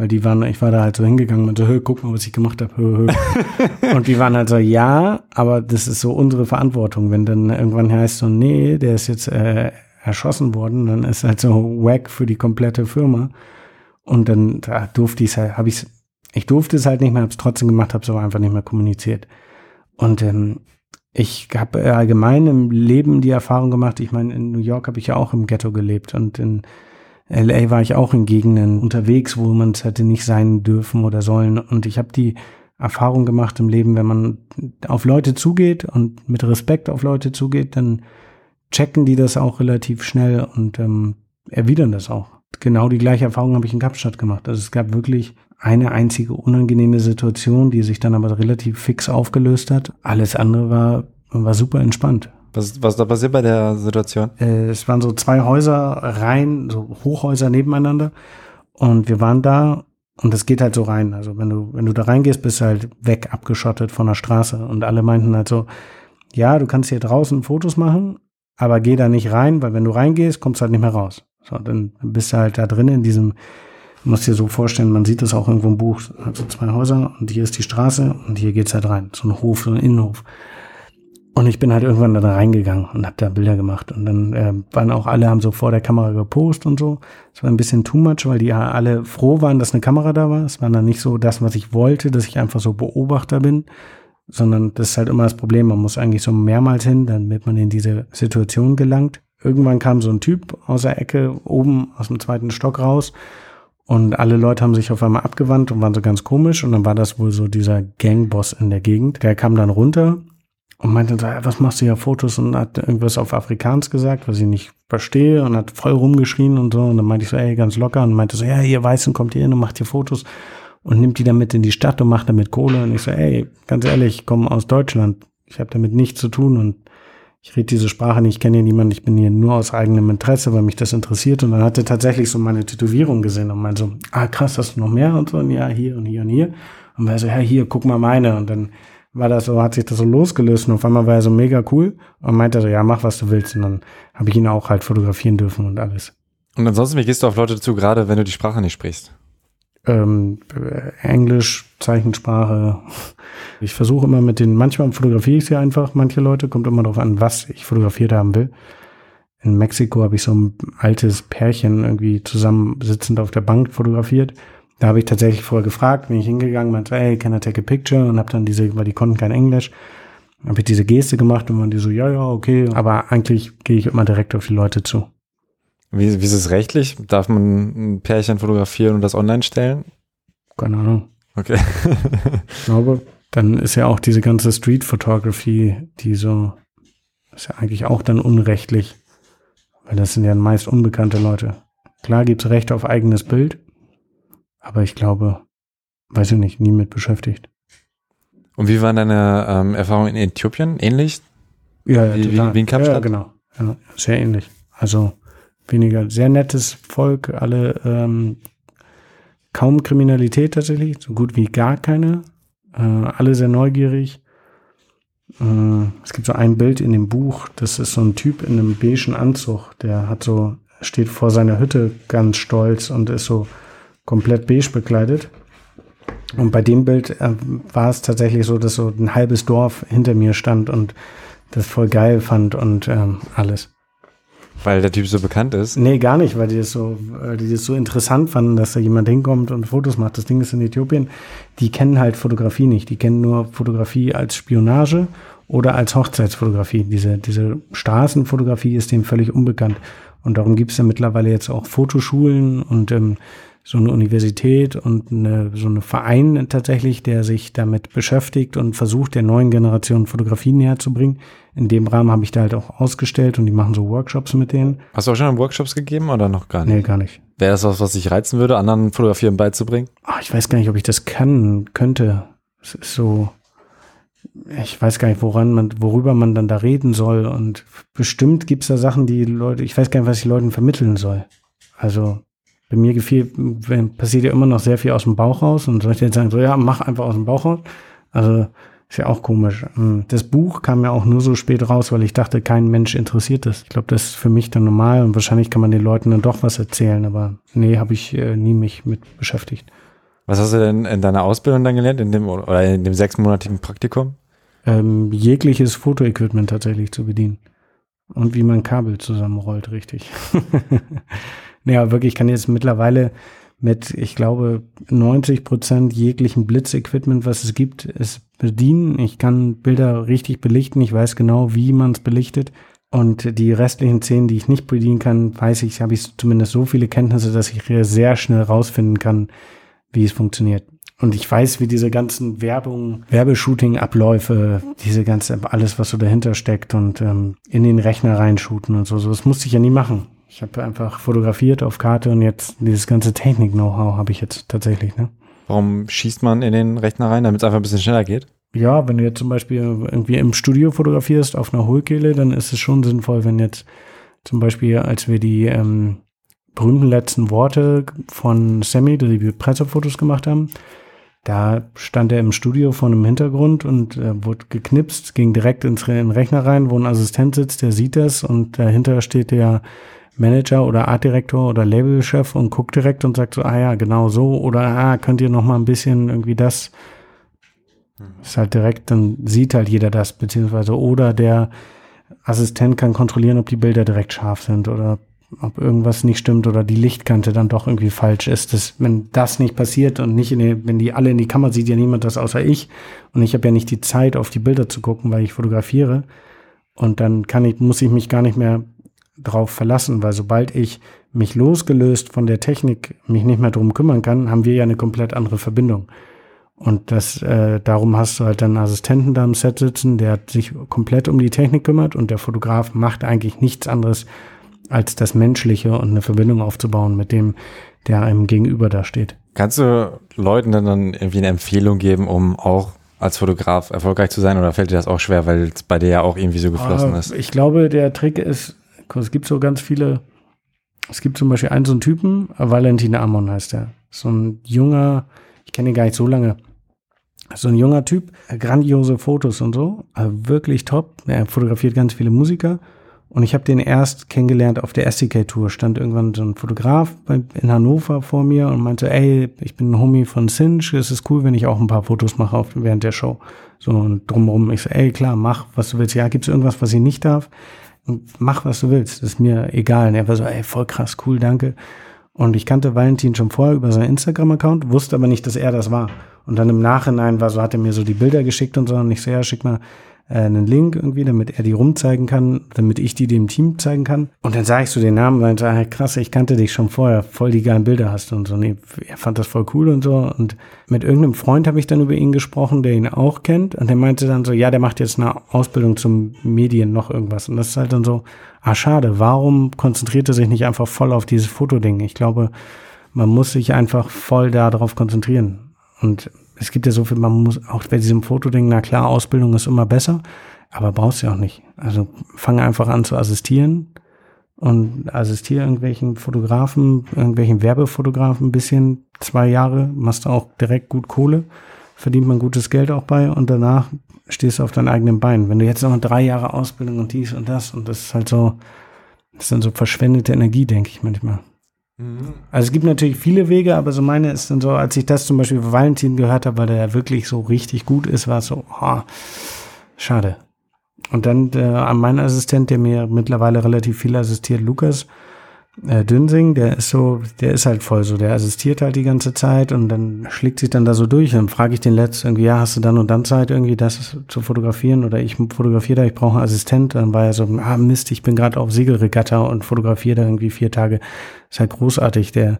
Weil die waren, ich war da halt so hingegangen und so, hey, guck mal, was ich gemacht habe. Hö, hö. und die waren halt so, ja, aber das ist so unsere Verantwortung. Wenn dann irgendwann heißt so, nee, der ist jetzt äh, erschossen worden, dann ist halt so wack für die komplette Firma. Und dann da durfte ich es halt, habe ich ich durfte es halt nicht mehr, habe es trotzdem gemacht, habe es aber einfach nicht mehr kommuniziert. Und ähm, ich habe allgemein im Leben die Erfahrung gemacht, ich meine, in New York habe ich ja auch im Ghetto gelebt und in LA war ich auch in Gegenden unterwegs, wo man es hätte nicht sein dürfen oder sollen. Und ich habe die Erfahrung gemacht im Leben, wenn man auf Leute zugeht und mit Respekt auf Leute zugeht, dann checken die das auch relativ schnell und ähm, erwidern das auch. Genau die gleiche Erfahrung habe ich in Kapstadt gemacht. Also es gab wirklich eine einzige unangenehme Situation, die sich dann aber relativ fix aufgelöst hat. Alles andere war, war super entspannt. Was, was da passiert bei der Situation? Äh, es waren so zwei Häuser rein, so Hochhäuser nebeneinander. Und wir waren da und es geht halt so rein. Also wenn du, wenn du da reingehst, bist du halt weg, abgeschottet von der Straße. Und alle meinten halt so, ja, du kannst hier draußen Fotos machen, aber geh da nicht rein, weil wenn du reingehst, kommst du halt nicht mehr raus. So, dann bist du halt da drin in diesem, du musst dir so vorstellen, man sieht das auch irgendwo im Buch, also zwei Häuser und hier ist die Straße und hier geht's halt rein. So ein Hof, so ein Innenhof. Und ich bin halt irgendwann da reingegangen und habe da Bilder gemacht. Und dann äh, waren auch alle, haben so vor der Kamera gepostet und so. Es war ein bisschen too much, weil die ja alle froh waren, dass eine Kamera da war. Es war dann nicht so das, was ich wollte, dass ich einfach so Beobachter bin, sondern das ist halt immer das Problem. Man muss eigentlich so mehrmals hin, damit man in diese Situation gelangt. Irgendwann kam so ein Typ aus der Ecke oben aus dem zweiten Stock raus und alle Leute haben sich auf einmal abgewandt und waren so ganz komisch. Und dann war das wohl so dieser Gangboss in der Gegend. Der kam dann runter und meinte so, was machst du hier Fotos? Und hat irgendwas auf Afrikaans gesagt, was ich nicht verstehe und hat voll rumgeschrien und so. Und dann meinte ich so, ey, ganz locker. Und meinte so, ja, ihr Weißen kommt hier hin und macht hier Fotos und nimmt die dann mit in die Stadt und macht damit Kohle. Und ich so, ey, ganz ehrlich, ich komme aus Deutschland, ich habe damit nichts zu tun und ich rede diese Sprache nicht, ich kenne hier niemanden, ich bin hier nur aus eigenem Interesse, weil mich das interessiert. Und dann hat er tatsächlich so meine Tätowierung gesehen und meinte so, ah krass, hast du noch mehr? Und so und ja, hier und hier und hier. Und war so, ja, hier, guck mal meine. Und dann war das so, hat sich das so losgelöst und auf einmal war er so mega cool und meinte so, ja, mach was du willst. Und dann habe ich ihn auch halt fotografieren dürfen und alles. Und ansonsten, wie gehst du auf Leute zu, gerade wenn du die Sprache nicht sprichst? Ähm, Englisch, Zeichensprache. Ich versuche immer mit den, manchmal fotografiere ich sie einfach, manche Leute, kommt immer darauf an, was ich fotografiert haben will. In Mexiko habe ich so ein altes Pärchen irgendwie zusammen sitzend auf der Bank fotografiert. Da habe ich tatsächlich vorher gefragt, bin ich hingegangen, meinte, hey, can I take a picture? Und habe dann diese, weil die konnten kein Englisch, habe ich diese Geste gemacht und waren die so, ja, ja, okay. Aber eigentlich gehe ich immer direkt auf die Leute zu. Wie, wie ist es rechtlich? Darf man ein Pärchen fotografieren und das online stellen? Keine Ahnung. Okay. ich glaube, dann ist ja auch diese ganze Street Photography, die so, ist ja eigentlich auch dann unrechtlich. Weil das sind ja meist unbekannte Leute. Klar gibt's Recht auf eigenes Bild, aber ich glaube, weiß ich nicht, nie mit beschäftigt. Und wie waren deine ähm, Erfahrungen in Äthiopien? Ähnlich? Ja, ja wie, wie, wie in Kapstadt? Ja, genau. Ja, sehr ähnlich. Also weniger, sehr nettes Volk, alle ähm, kaum Kriminalität tatsächlich, so gut wie gar keine. Äh, alle sehr neugierig. Äh, es gibt so ein Bild in dem Buch, das ist so ein Typ in einem beigen Anzug, der hat so, steht vor seiner Hütte ganz stolz und ist so komplett beige bekleidet. Und bei dem Bild äh, war es tatsächlich so, dass so ein halbes Dorf hinter mir stand und das voll geil fand und ähm, alles. Weil der Typ so bekannt ist? Nee, gar nicht, weil die das so, äh, die das so interessant fanden, dass da jemand hinkommt und Fotos macht. Das Ding ist in Äthiopien, die kennen halt Fotografie nicht. Die kennen nur Fotografie als Spionage oder als Hochzeitsfotografie. Diese, diese Straßenfotografie ist dem völlig unbekannt. Und darum gibt es ja mittlerweile jetzt auch Fotoschulen und ähm, so eine Universität und eine, so eine Verein tatsächlich, der sich damit beschäftigt und versucht, der neuen Generation Fotografie näher zu bringen. In dem Rahmen habe ich da halt auch ausgestellt und die machen so Workshops mit denen. Hast du auch schon Workshops gegeben oder noch gar nicht? Nee, gar nicht. Wäre das was, was dich reizen würde, anderen Fotografieren beizubringen? Ach, ich weiß gar nicht, ob ich das kann, könnte. Es ist so, ich weiß gar nicht, woran man, worüber man dann da reden soll. Und bestimmt gibt's da Sachen, die Leute, ich weiß gar nicht, was ich Leuten vermitteln soll. Also bei mir gefiel, passiert ja immer noch sehr viel aus dem Bauch raus und soll ich jetzt sagen, so ja, mach einfach aus dem Bauch raus. Also ist ja auch komisch. Hm, das Buch kam ja auch nur so spät raus, weil ich dachte, kein Mensch interessiert das. Ich glaube, das ist für mich dann normal und wahrscheinlich kann man den Leuten dann doch was erzählen, aber nee, habe ich äh, nie mich mit beschäftigt. Was hast du denn in deiner Ausbildung dann gelernt, in dem oder in dem sechsmonatigen Praktikum? Ähm, jegliches Fotoequipment tatsächlich zu bedienen. Und wie man Kabel zusammenrollt, richtig. naja, wirklich, ich kann jetzt mittlerweile mit, ich glaube, 90 Prozent jeglichen Blitzequipment, was es gibt, es bedienen. Ich kann Bilder richtig belichten. Ich weiß genau, wie man es belichtet. Und die restlichen Szenen, die ich nicht bedienen kann, weiß ich, habe ich zumindest so viele Kenntnisse, dass ich sehr schnell rausfinden kann, wie es funktioniert. Und ich weiß, wie diese ganzen Werbung, Werbeshooting-Abläufe, diese ganze, alles, was so dahinter steckt und ähm, in den Rechner reinshooten und so, so, das musste ich ja nie machen. Ich habe einfach fotografiert auf Karte und jetzt dieses ganze Technik-Know-how habe ich jetzt tatsächlich. Ne? Warum schießt man in den Rechner rein, damit es einfach ein bisschen schneller geht? Ja, wenn du jetzt zum Beispiel irgendwie im Studio fotografierst auf einer Hohlkehle, dann ist es schon sinnvoll, wenn jetzt zum Beispiel, als wir die ähm, berühmten letzten Worte von Sammy, die Pressefotos gemacht haben, da stand er im Studio vor einem Hintergrund und äh, wurde geknipst, ging direkt ins in den Rechner rein, wo ein Assistent sitzt, der sieht das und dahinter steht der Manager oder Artdirektor oder Labelchef und guckt direkt und sagt so, ah ja, genau so oder ah, könnt ihr noch mal ein bisschen irgendwie das mhm. ist halt direkt, dann sieht halt jeder das, beziehungsweise oder der Assistent kann kontrollieren, ob die Bilder direkt scharf sind oder ob irgendwas nicht stimmt oder die Lichtkante dann doch irgendwie falsch ist. Das, wenn das nicht passiert und nicht in die, wenn die alle in die Kamera sieht ja niemand das außer ich und ich habe ja nicht die Zeit auf die Bilder zu gucken, weil ich fotografiere und dann kann ich muss ich mich gar nicht mehr drauf verlassen, weil sobald ich mich losgelöst von der Technik mich nicht mehr drum kümmern kann, haben wir ja eine komplett andere Verbindung. Und das, äh, darum hast du halt dann einen Assistenten da im Set sitzen, der sich komplett um die Technik kümmert und der Fotograf macht eigentlich nichts anderes als das Menschliche und eine Verbindung aufzubauen mit dem, der einem gegenüber da steht. Kannst du Leuten dann irgendwie eine Empfehlung geben, um auch als Fotograf erfolgreich zu sein oder fällt dir das auch schwer, weil es bei dir ja auch irgendwie so geflossen ist? Ich glaube, der Trick ist, es gibt so ganz viele, es gibt zum Beispiel einen so einen Typen, Valentin Amon heißt der. So ein junger, ich kenne ihn gar nicht so lange, so ein junger Typ, grandiose Fotos und so, wirklich top. Er fotografiert ganz viele Musiker. Und ich habe den erst kennengelernt auf der SDK-Tour. Stand irgendwann so ein Fotograf in Hannover vor mir und meinte, ey, ich bin ein Homie von Cinch, es ist cool, wenn ich auch ein paar Fotos mache während der Show. So und drumherum, ich so, ey, klar, mach, was du willst. Ja, gibt's irgendwas, was ich nicht darf? mach, was du willst, ist mir egal. Und er war so, ey, voll krass, cool, danke. Und ich kannte Valentin schon vorher über seinen Instagram-Account, wusste aber nicht, dass er das war. Und dann im Nachhinein war so, hat er mir so die Bilder geschickt und so, und ich so, ja, schick mal einen Link irgendwie, damit er die rumzeigen kann, damit ich die dem Team zeigen kann. Und dann sage ich so den Namen, weil ich sage, krass, ich kannte dich schon vorher, voll die geilen Bilder hast und so. Nee, er fand das voll cool und so. Und mit irgendeinem Freund habe ich dann über ihn gesprochen, der ihn auch kennt. Und der meinte dann so, ja, der macht jetzt eine Ausbildung zum Medien noch irgendwas. Und das ist halt dann so, ah, schade, warum konzentriert er sich nicht einfach voll auf dieses Fotoding? Ich glaube, man muss sich einfach voll darauf konzentrieren. Und es gibt ja so viel, man muss auch bei diesem Fotoding, na klar, Ausbildung ist immer besser, aber brauchst du ja auch nicht. Also fange einfach an zu assistieren und assistiere irgendwelchen Fotografen, irgendwelchen Werbefotografen ein bisschen, zwei Jahre, machst du auch direkt gut Kohle, verdient man gutes Geld auch bei und danach stehst du auf deinen eigenen Beinen. Wenn du jetzt noch drei Jahre Ausbildung und dies und das und das ist halt so, das ist dann so verschwendete Energie, denke ich manchmal. Also es gibt natürlich viele Wege, aber so meine ist dann so, als ich das zum Beispiel für Valentin gehört habe, weil der ja wirklich so richtig gut ist, war es so, oh, schade. Und dann äh, mein Assistent, der mir mittlerweile relativ viel assistiert, Lukas, äh, Dünsing, der ist so, der ist halt voll so, der assistiert halt die ganze Zeit und dann schlägt sich dann da so durch. Dann frage ich den letzten irgendwie, ja, hast du dann und dann Zeit irgendwie das zu fotografieren oder ich fotografiere da, ich brauche einen Assistent. Dann war er so, ah Mist, ich bin gerade auf Segelregatta und fotografiere da irgendwie vier Tage. Ist halt großartig, der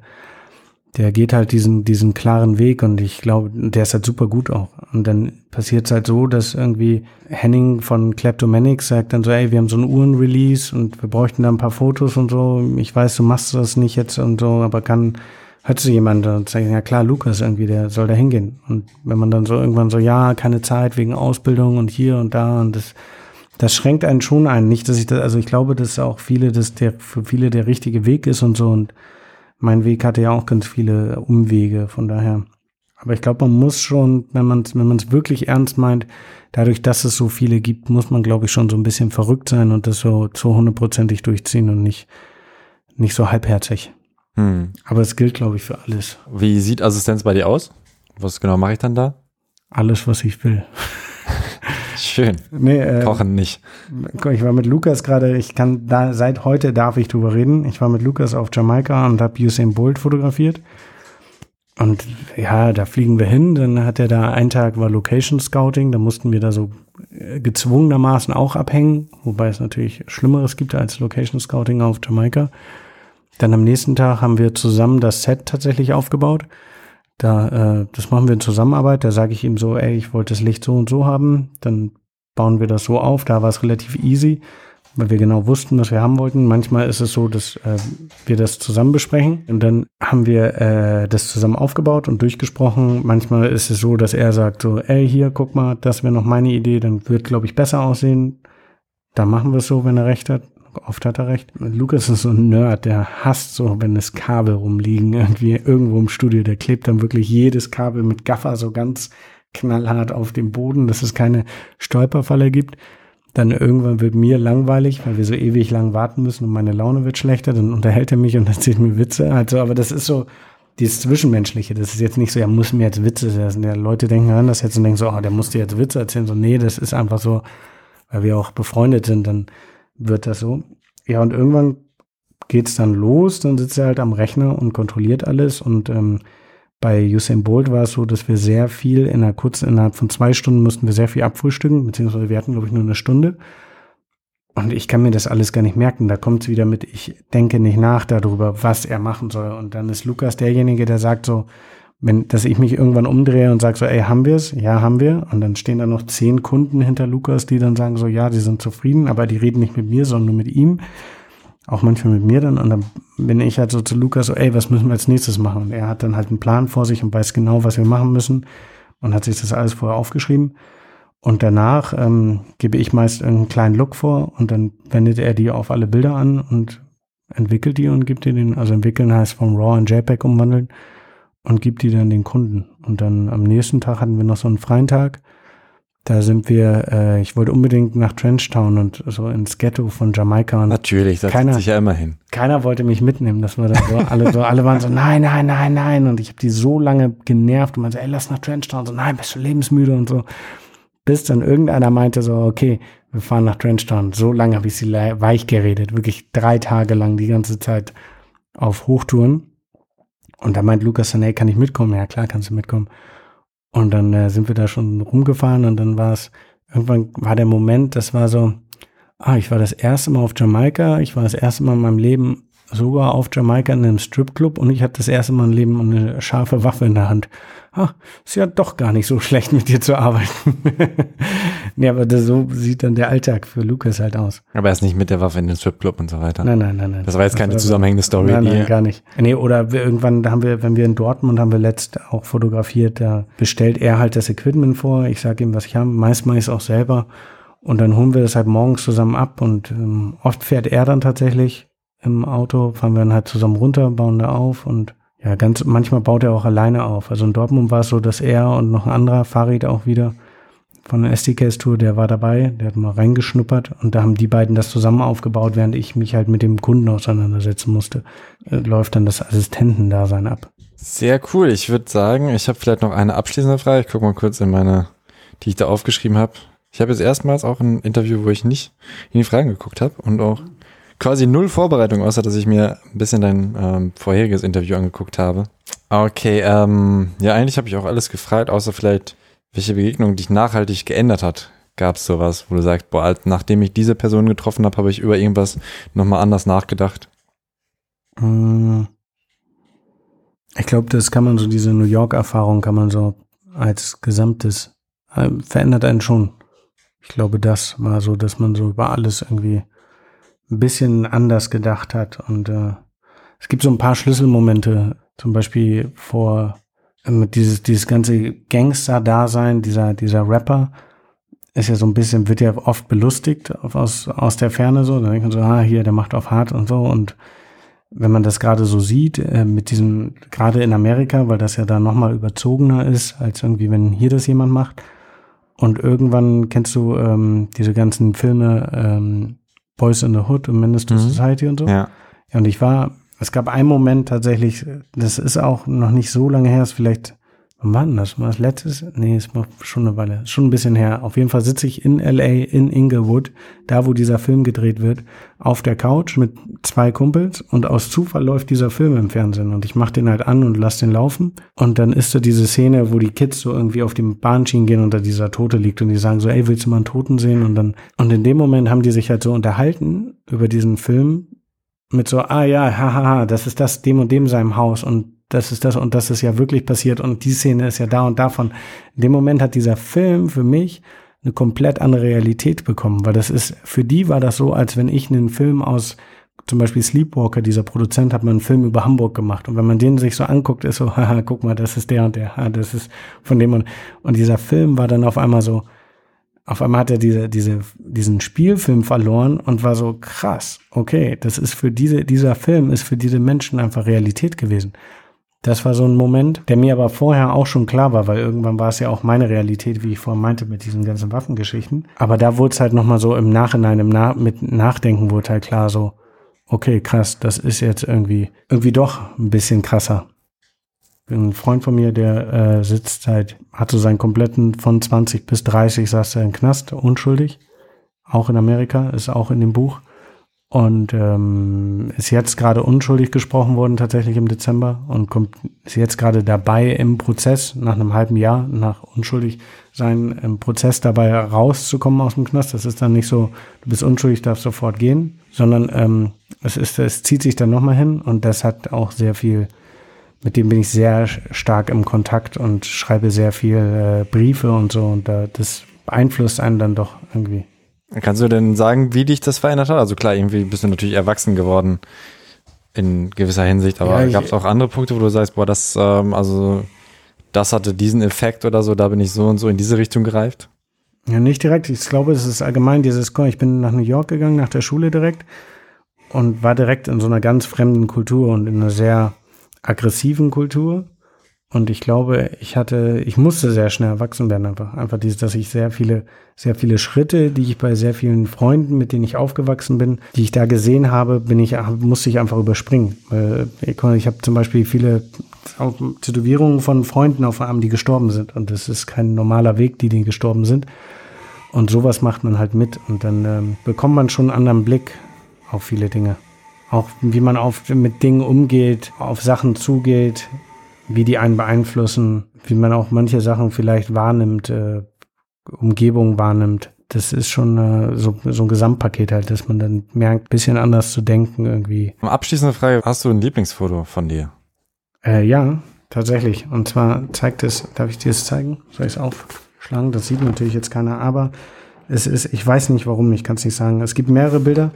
der geht halt diesen, diesen klaren Weg und ich glaube, der ist halt super gut auch. Und dann passiert es halt so, dass irgendwie Henning von Kleptomanics sagt dann so, ey, wir haben so ein Uhrenrelease und wir bräuchten da ein paar Fotos und so. Ich weiß, du machst das nicht jetzt und so, aber kann, hört sich jemand und sagt, ja klar, Lukas irgendwie, der soll da hingehen. Und wenn man dann so irgendwann so, ja, keine Zeit wegen Ausbildung und hier und da und das, das schränkt einen schon ein. Nicht, dass ich das, also ich glaube, dass auch viele, dass der für viele der richtige Weg ist und so. Und mein Weg hatte ja auch ganz viele Umwege, von daher. Aber ich glaube, man muss schon, wenn man es wenn wirklich ernst meint, dadurch, dass es so viele gibt, muss man, glaube ich, schon so ein bisschen verrückt sein und das so zu hundertprozentig durchziehen und nicht, nicht so halbherzig. Hm. Aber es gilt, glaube ich, für alles. Wie sieht Assistenz bei dir aus? Was genau mache ich dann da? Alles, was ich will. Schön. Nee, äh, Kochen nicht. Ich war mit Lukas gerade, ich kann da, seit heute darf ich drüber reden. Ich war mit Lukas auf Jamaika und habe Usain Bolt fotografiert. Und ja, da fliegen wir hin. Dann hat er da einen Tag war Location Scouting. Da mussten wir da so äh, gezwungenermaßen auch abhängen. Wobei es natürlich Schlimmeres gibt als Location Scouting auf Jamaika. Dann am nächsten Tag haben wir zusammen das Set tatsächlich aufgebaut. Da, äh, das machen wir in Zusammenarbeit. Da sage ich ihm so, ey, ich wollte das Licht so und so haben. Dann bauen wir das so auf. Da war es relativ easy, weil wir genau wussten, was wir haben wollten. Manchmal ist es so, dass äh, wir das zusammen besprechen und dann haben wir äh, das zusammen aufgebaut und durchgesprochen. Manchmal ist es so, dass er sagt so, ey, hier, guck mal, das wäre noch meine Idee, dann wird, glaube ich, besser aussehen. Da machen wir es so, wenn er recht hat. Oft hat er recht. Lukas ist so ein Nerd, der hasst so, wenn es Kabel rumliegen, irgendwie irgendwo im Studio. Der klebt dann wirklich jedes Kabel mit Gaffer so ganz knallhart auf dem Boden, dass es keine Stolperfalle gibt. Dann irgendwann wird mir langweilig, weil wir so ewig lang warten müssen und meine Laune wird schlechter. Dann unterhält er mich und erzählt mir Witze. Also, aber das ist so dieses Zwischenmenschliche. Das ist jetzt nicht so, er muss mir jetzt Witze erzählen. Ja, Leute denken an das jetzt und denken so, oh, der muss dir jetzt Witze erzählen. So, nee, das ist einfach so, weil wir auch befreundet sind. Dann wird das so. Ja, und irgendwann geht's dann los, dann sitzt er halt am Rechner und kontrolliert alles. Und ähm, bei Usain Bolt war es so, dass wir sehr viel in einer kurzen, innerhalb von zwei Stunden mussten wir sehr viel abfrühstücken, beziehungsweise wir hatten, glaube ich, nur eine Stunde. Und ich kann mir das alles gar nicht merken. Da kommt es wieder mit, ich denke nicht nach darüber, was er machen soll. Und dann ist Lukas derjenige, der sagt so, wenn, dass ich mich irgendwann umdrehe und sage so, ey, haben wir's? Ja, haben wir. Und dann stehen da noch zehn Kunden hinter Lukas, die dann sagen so, ja, die sind zufrieden, aber die reden nicht mit mir, sondern nur mit ihm. Auch manchmal mit mir dann. Und dann bin ich halt so zu Lukas so, ey, was müssen wir als nächstes machen? Und er hat dann halt einen Plan vor sich und weiß genau, was wir machen müssen und hat sich das alles vorher aufgeschrieben. Und danach ähm, gebe ich meist einen kleinen Look vor und dann wendet er die auf alle Bilder an und entwickelt die und gibt dir den, also entwickeln heißt vom RAW in JPEG umwandeln und gibt die dann den Kunden. Und dann am nächsten Tag hatten wir noch so einen freien Tag. Da sind wir, äh, ich wollte unbedingt nach Trenchtown und so ins Ghetto von Jamaika. Und Natürlich, da keiner, sich ja immer hin. Keiner wollte mich mitnehmen. Das war dann so, alle, so, alle waren so, nein, nein, nein, nein. Und ich habe die so lange genervt und man so, ey, lass nach Trenchtown. So, nein, bist du lebensmüde und so. Bis dann irgendeiner meinte so, okay, wir fahren nach Trenchtown. So lange habe ich sie weich geredet. Wirklich drei Tage lang die ganze Zeit auf Hochtouren. Und da meint Lukas dann, ey, kann ich mitkommen? Ja, klar, kannst du mitkommen. Und dann äh, sind wir da schon rumgefahren und dann war es, irgendwann war der Moment, das war so, ah, ich war das erste Mal auf Jamaika, ich war das erste Mal in meinem Leben sogar auf Jamaika in einem Stripclub und ich hatte das erste Mal im Leben eine scharfe Waffe in der Hand ah, ist ja doch gar nicht so schlecht, mit dir zu arbeiten. nee, aber das, so sieht dann der Alltag für Lukas halt aus. Aber er ist nicht mit der Waffe in den Stripclub und so weiter. Nein, nein, nein, nein. Das war jetzt keine zusammenhängende Story. Nein, nein, gar nicht. Nee, oder wir, irgendwann haben wir, wenn wir in Dortmund haben wir letzt auch fotografiert, da bestellt er halt das Equipment vor. Ich sage ihm, was ich habe. Meist mache ich es auch selber. Und dann holen wir das halt morgens zusammen ab und ähm, oft fährt er dann tatsächlich im Auto, fahren wir dann halt zusammen runter, bauen da auf und ja, ganz manchmal baut er auch alleine auf. Also in Dortmund war es so, dass er und noch ein anderer Fahrrad auch wieder von der SDKs Tour, der war dabei, der hat mal reingeschnuppert und da haben die beiden das zusammen aufgebaut, während ich mich halt mit dem Kunden auseinandersetzen musste. Äh, läuft dann das Assistentendasein ab. Sehr cool. Ich würde sagen, ich habe vielleicht noch eine abschließende Frage. Ich gucke mal kurz in meine, die ich da aufgeschrieben habe. Ich habe jetzt erstmals auch ein Interview, wo ich nicht in die Fragen geguckt habe und auch quasi null Vorbereitung, außer dass ich mir ein bisschen dein ähm, vorheriges Interview angeguckt habe. Okay, ähm, ja, eigentlich habe ich auch alles gefragt, außer vielleicht, welche Begegnung dich nachhaltig geändert hat. Gab es sowas, wo du sagst, boah, nachdem ich diese Person getroffen habe, habe ich über irgendwas nochmal anders nachgedacht? Hm. Ich glaube, das kann man so, diese New York-Erfahrung kann man so als Gesamtes, äh, verändert einen schon. Ich glaube, das war so, dass man so über alles irgendwie ein bisschen anders gedacht hat. Und äh, es gibt so ein paar Schlüsselmomente. Zum Beispiel vor äh, dieses, dieses ganze Gangster-Dasein, dieser, dieser Rapper, ist ja so ein bisschen, wird ja oft belustigt aus, aus der Ferne so. Dann denkt man so, ah, hier, der macht auf hart und so. Und wenn man das gerade so sieht, äh, mit diesem, gerade in Amerika, weil das ja da nochmal überzogener ist, als irgendwie, wenn hier das jemand macht. Und irgendwann kennst du ähm, diese ganzen Filme ähm, Boys in the Hood und to mhm. Society und so. Ja. ja. Und ich war, es gab einen Moment tatsächlich, das ist auch noch nicht so lange her, ist vielleicht Wann war denn das? War das letztes? Nee, ist schon eine Weile. Schon ein bisschen her. Auf jeden Fall sitze ich in LA, in Inglewood, da wo dieser Film gedreht wird, auf der Couch mit zwei Kumpels und aus Zufall läuft dieser Film im Fernsehen und ich mache den halt an und lass den laufen und dann ist so diese Szene, wo die Kids so irgendwie auf dem Bahnschienen gehen und da dieser Tote liegt und die sagen so, ey, willst du mal einen Toten sehen? Und dann, und in dem Moment haben die sich halt so unterhalten über diesen Film mit so, ah ja, hahaha, das ist das dem und dem seinem Haus und das ist das und das ist ja wirklich passiert und die Szene ist ja da und davon. In dem Moment hat dieser Film für mich eine komplett andere Realität bekommen, weil das ist, für die war das so, als wenn ich einen Film aus zum Beispiel Sleepwalker, dieser Produzent, hat mal einen Film über Hamburg gemacht. Und wenn man den sich so anguckt, ist so, haha, guck mal, das ist der und der, ha, das ist von dem und, und dieser Film war dann auf einmal so, auf einmal hat er diese, diese, diesen Spielfilm verloren und war so krass. Okay, das ist für diese, dieser Film ist für diese Menschen einfach Realität gewesen. Das war so ein Moment, der mir aber vorher auch schon klar war, weil irgendwann war es ja auch meine Realität, wie ich vorhin meinte, mit diesen ganzen Waffengeschichten. Aber da wurde es halt nochmal so im Nachhinein, im Na mit Nachdenken wurde halt klar so, okay, krass, das ist jetzt irgendwie, irgendwie doch ein bisschen krasser. Ein Freund von mir, der äh, sitzt seit, hat so seinen kompletten von 20 bis 30 saß er im Knast, unschuldig. Auch in Amerika, ist auch in dem Buch und ähm, ist jetzt gerade unschuldig gesprochen worden tatsächlich im Dezember und kommt ist jetzt gerade dabei im Prozess nach einem halben Jahr nach unschuldig sein im Prozess dabei rauszukommen aus dem Knast. Das ist dann nicht so, du bist unschuldig, darfst sofort gehen, sondern ähm, es ist es zieht sich dann nochmal hin und das hat auch sehr viel mit dem bin ich sehr stark im Kontakt und schreibe sehr viel äh, Briefe und so und da, das beeinflusst einen dann doch irgendwie. Kannst du denn sagen, wie dich das verändert hat? Also klar, irgendwie bist du natürlich erwachsen geworden in gewisser Hinsicht, aber ja, gab es auch andere Punkte, wo du sagst, boah, das, ähm, also das hatte diesen Effekt oder so, da bin ich so und so in diese Richtung gereift? Ja, nicht direkt. Ich glaube, es ist allgemein dieses, ich bin nach New York gegangen, nach der Schule direkt und war direkt in so einer ganz fremden Kultur und in einer sehr aggressiven Kultur. Und ich glaube, ich hatte, ich musste sehr schnell erwachsen werden einfach. Einfach dieses, dass ich sehr viele, sehr viele Schritte, die ich bei sehr vielen Freunden, mit denen ich aufgewachsen bin, die ich da gesehen habe, bin ich, musste ich einfach überspringen. Ich, ich habe zum Beispiel viele Tätowierungen von Freunden auf Arm, die gestorben sind. Und das ist kein normaler Weg, die, die gestorben sind. Und sowas macht man halt mit. Und dann ähm, bekommt man schon einen anderen Blick auf viele Dinge. Auch wie man auf, mit Dingen umgeht, auf Sachen zugeht, wie die einen beeinflussen, wie man auch manche Sachen vielleicht wahrnimmt, äh, Umgebung wahrnimmt. Das ist schon äh, so, so ein Gesamtpaket halt, dass man dann merkt, bisschen anders zu denken irgendwie. Abschließende Frage, hast du ein Lieblingsfoto von dir? Äh, ja, tatsächlich. Und zwar zeigt es, darf ich dir es zeigen? Soll ich es aufschlagen? Das sieht natürlich jetzt keiner, aber es ist, ich weiß nicht warum, ich kann es nicht sagen. Es gibt mehrere Bilder.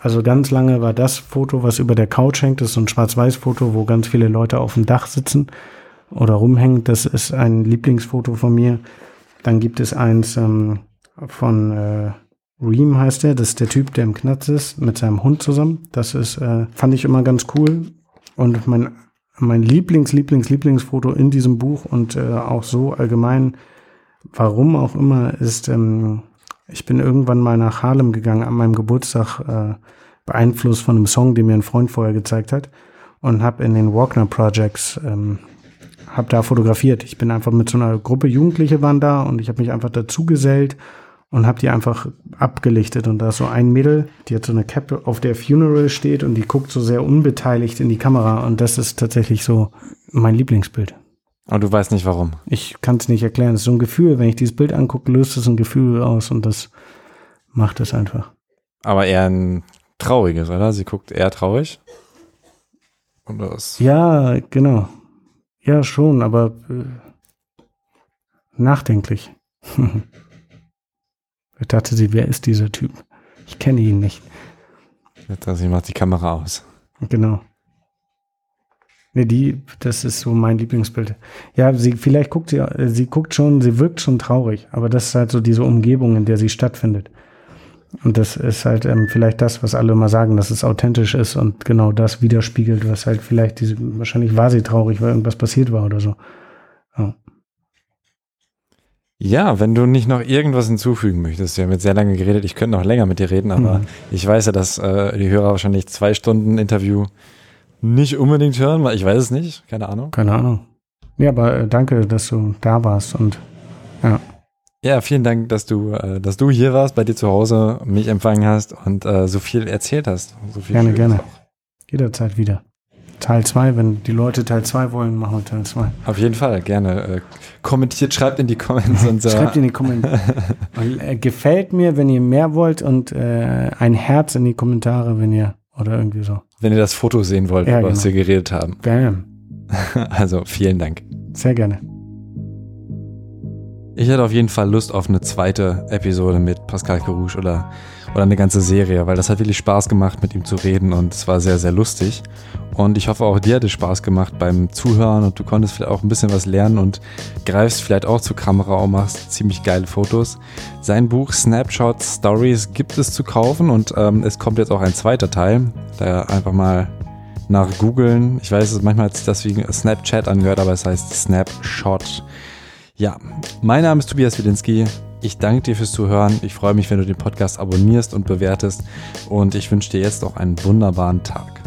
Also ganz lange war das Foto, was über der Couch hängt, das ist so ein Schwarz-Weiß-Foto, wo ganz viele Leute auf dem Dach sitzen oder rumhängen. Das ist ein Lieblingsfoto von mir. Dann gibt es eins ähm, von äh, Reem heißt der, das ist der Typ, der im Knatz ist, mit seinem Hund zusammen. Das ist, äh, fand ich immer ganz cool. Und mein, mein Lieblings, Lieblings, Lieblingsfoto in diesem Buch und äh, auch so allgemein, warum auch immer, ist ähm, ich bin irgendwann mal nach Harlem gegangen an meinem Geburtstag, äh, beeinflusst von einem Song, den mir ein Freund vorher gezeigt hat und habe in den Walkner Projects ähm, habe da fotografiert. Ich bin einfach mit so einer Gruppe Jugendliche waren da und ich habe mich einfach dazu gesellt und habe die einfach abgelichtet und da ist so ein Mädel, die hat so eine Cap, auf der Funeral steht und die guckt so sehr unbeteiligt in die Kamera und das ist tatsächlich so mein Lieblingsbild. Aber du weißt nicht warum. Ich kann es nicht erklären. Es ist so ein Gefühl. Wenn ich dieses Bild angucke, löst es ein Gefühl aus und das macht es einfach. Aber eher ein trauriges, oder? Sie guckt eher traurig. Oder was? Ja, genau. Ja, schon, aber äh, nachdenklich. ich dachte sie, wer ist dieser Typ? Ich kenne ihn nicht. Jetzt sie macht die Kamera aus. Genau. Nee, die, das ist so mein Lieblingsbild. Ja, sie, vielleicht guckt sie, äh, sie guckt schon, sie wirkt schon traurig, aber das ist halt so diese Umgebung, in der sie stattfindet. Und das ist halt ähm, vielleicht das, was alle immer sagen, dass es authentisch ist und genau das widerspiegelt, was halt vielleicht diese, wahrscheinlich war sie traurig, weil irgendwas passiert war oder so. Ja. Ja, wenn du nicht noch irgendwas hinzufügen möchtest, wir haben jetzt sehr lange geredet, ich könnte noch länger mit dir reden, aber mhm. ich weiß ja, dass äh, die Hörer wahrscheinlich zwei Stunden Interview nicht unbedingt hören, weil ich weiß es nicht, keine Ahnung. Keine Ahnung. Ja, aber äh, danke, dass du da warst und ja. Ja, vielen Dank, dass du, äh, dass du hier warst, bei dir zu Hause, mich empfangen hast und äh, so viel erzählt hast. So viel gerne, gerne. Jederzeit wieder. Teil 2, wenn die Leute Teil 2 wollen, machen wir Teil 2. Auf jeden Fall, gerne. Äh, kommentiert, schreibt in die Comments und so. Schreibt in die Kommentare. äh, gefällt mir, wenn ihr mehr wollt und äh, ein Herz in die Kommentare, wenn ihr, oder irgendwie so. Wenn ihr das Foto sehen wollt, ja, was genau. wir geredet haben. Bam. also, vielen Dank. Sehr gerne. Ich hätte auf jeden Fall Lust auf eine zweite Episode mit Pascal Carouche oder, oder eine ganze Serie, weil das hat wirklich Spaß gemacht, mit ihm zu reden und es war sehr, sehr lustig. Und ich hoffe, auch dir hat es Spaß gemacht beim Zuhören und du konntest vielleicht auch ein bisschen was lernen und greifst vielleicht auch zur Kamera und machst ziemlich geile Fotos. Sein Buch Snapshot Stories gibt es zu kaufen und ähm, es kommt jetzt auch ein zweiter Teil. Da einfach mal nach googeln. Ich weiß, manchmal hat sich das wie Snapchat angehört, aber es heißt Snapshot. Ja, mein Name ist Tobias Wilinski. Ich danke dir fürs Zuhören. Ich freue mich, wenn du den Podcast abonnierst und bewertest. Und ich wünsche dir jetzt auch einen wunderbaren Tag.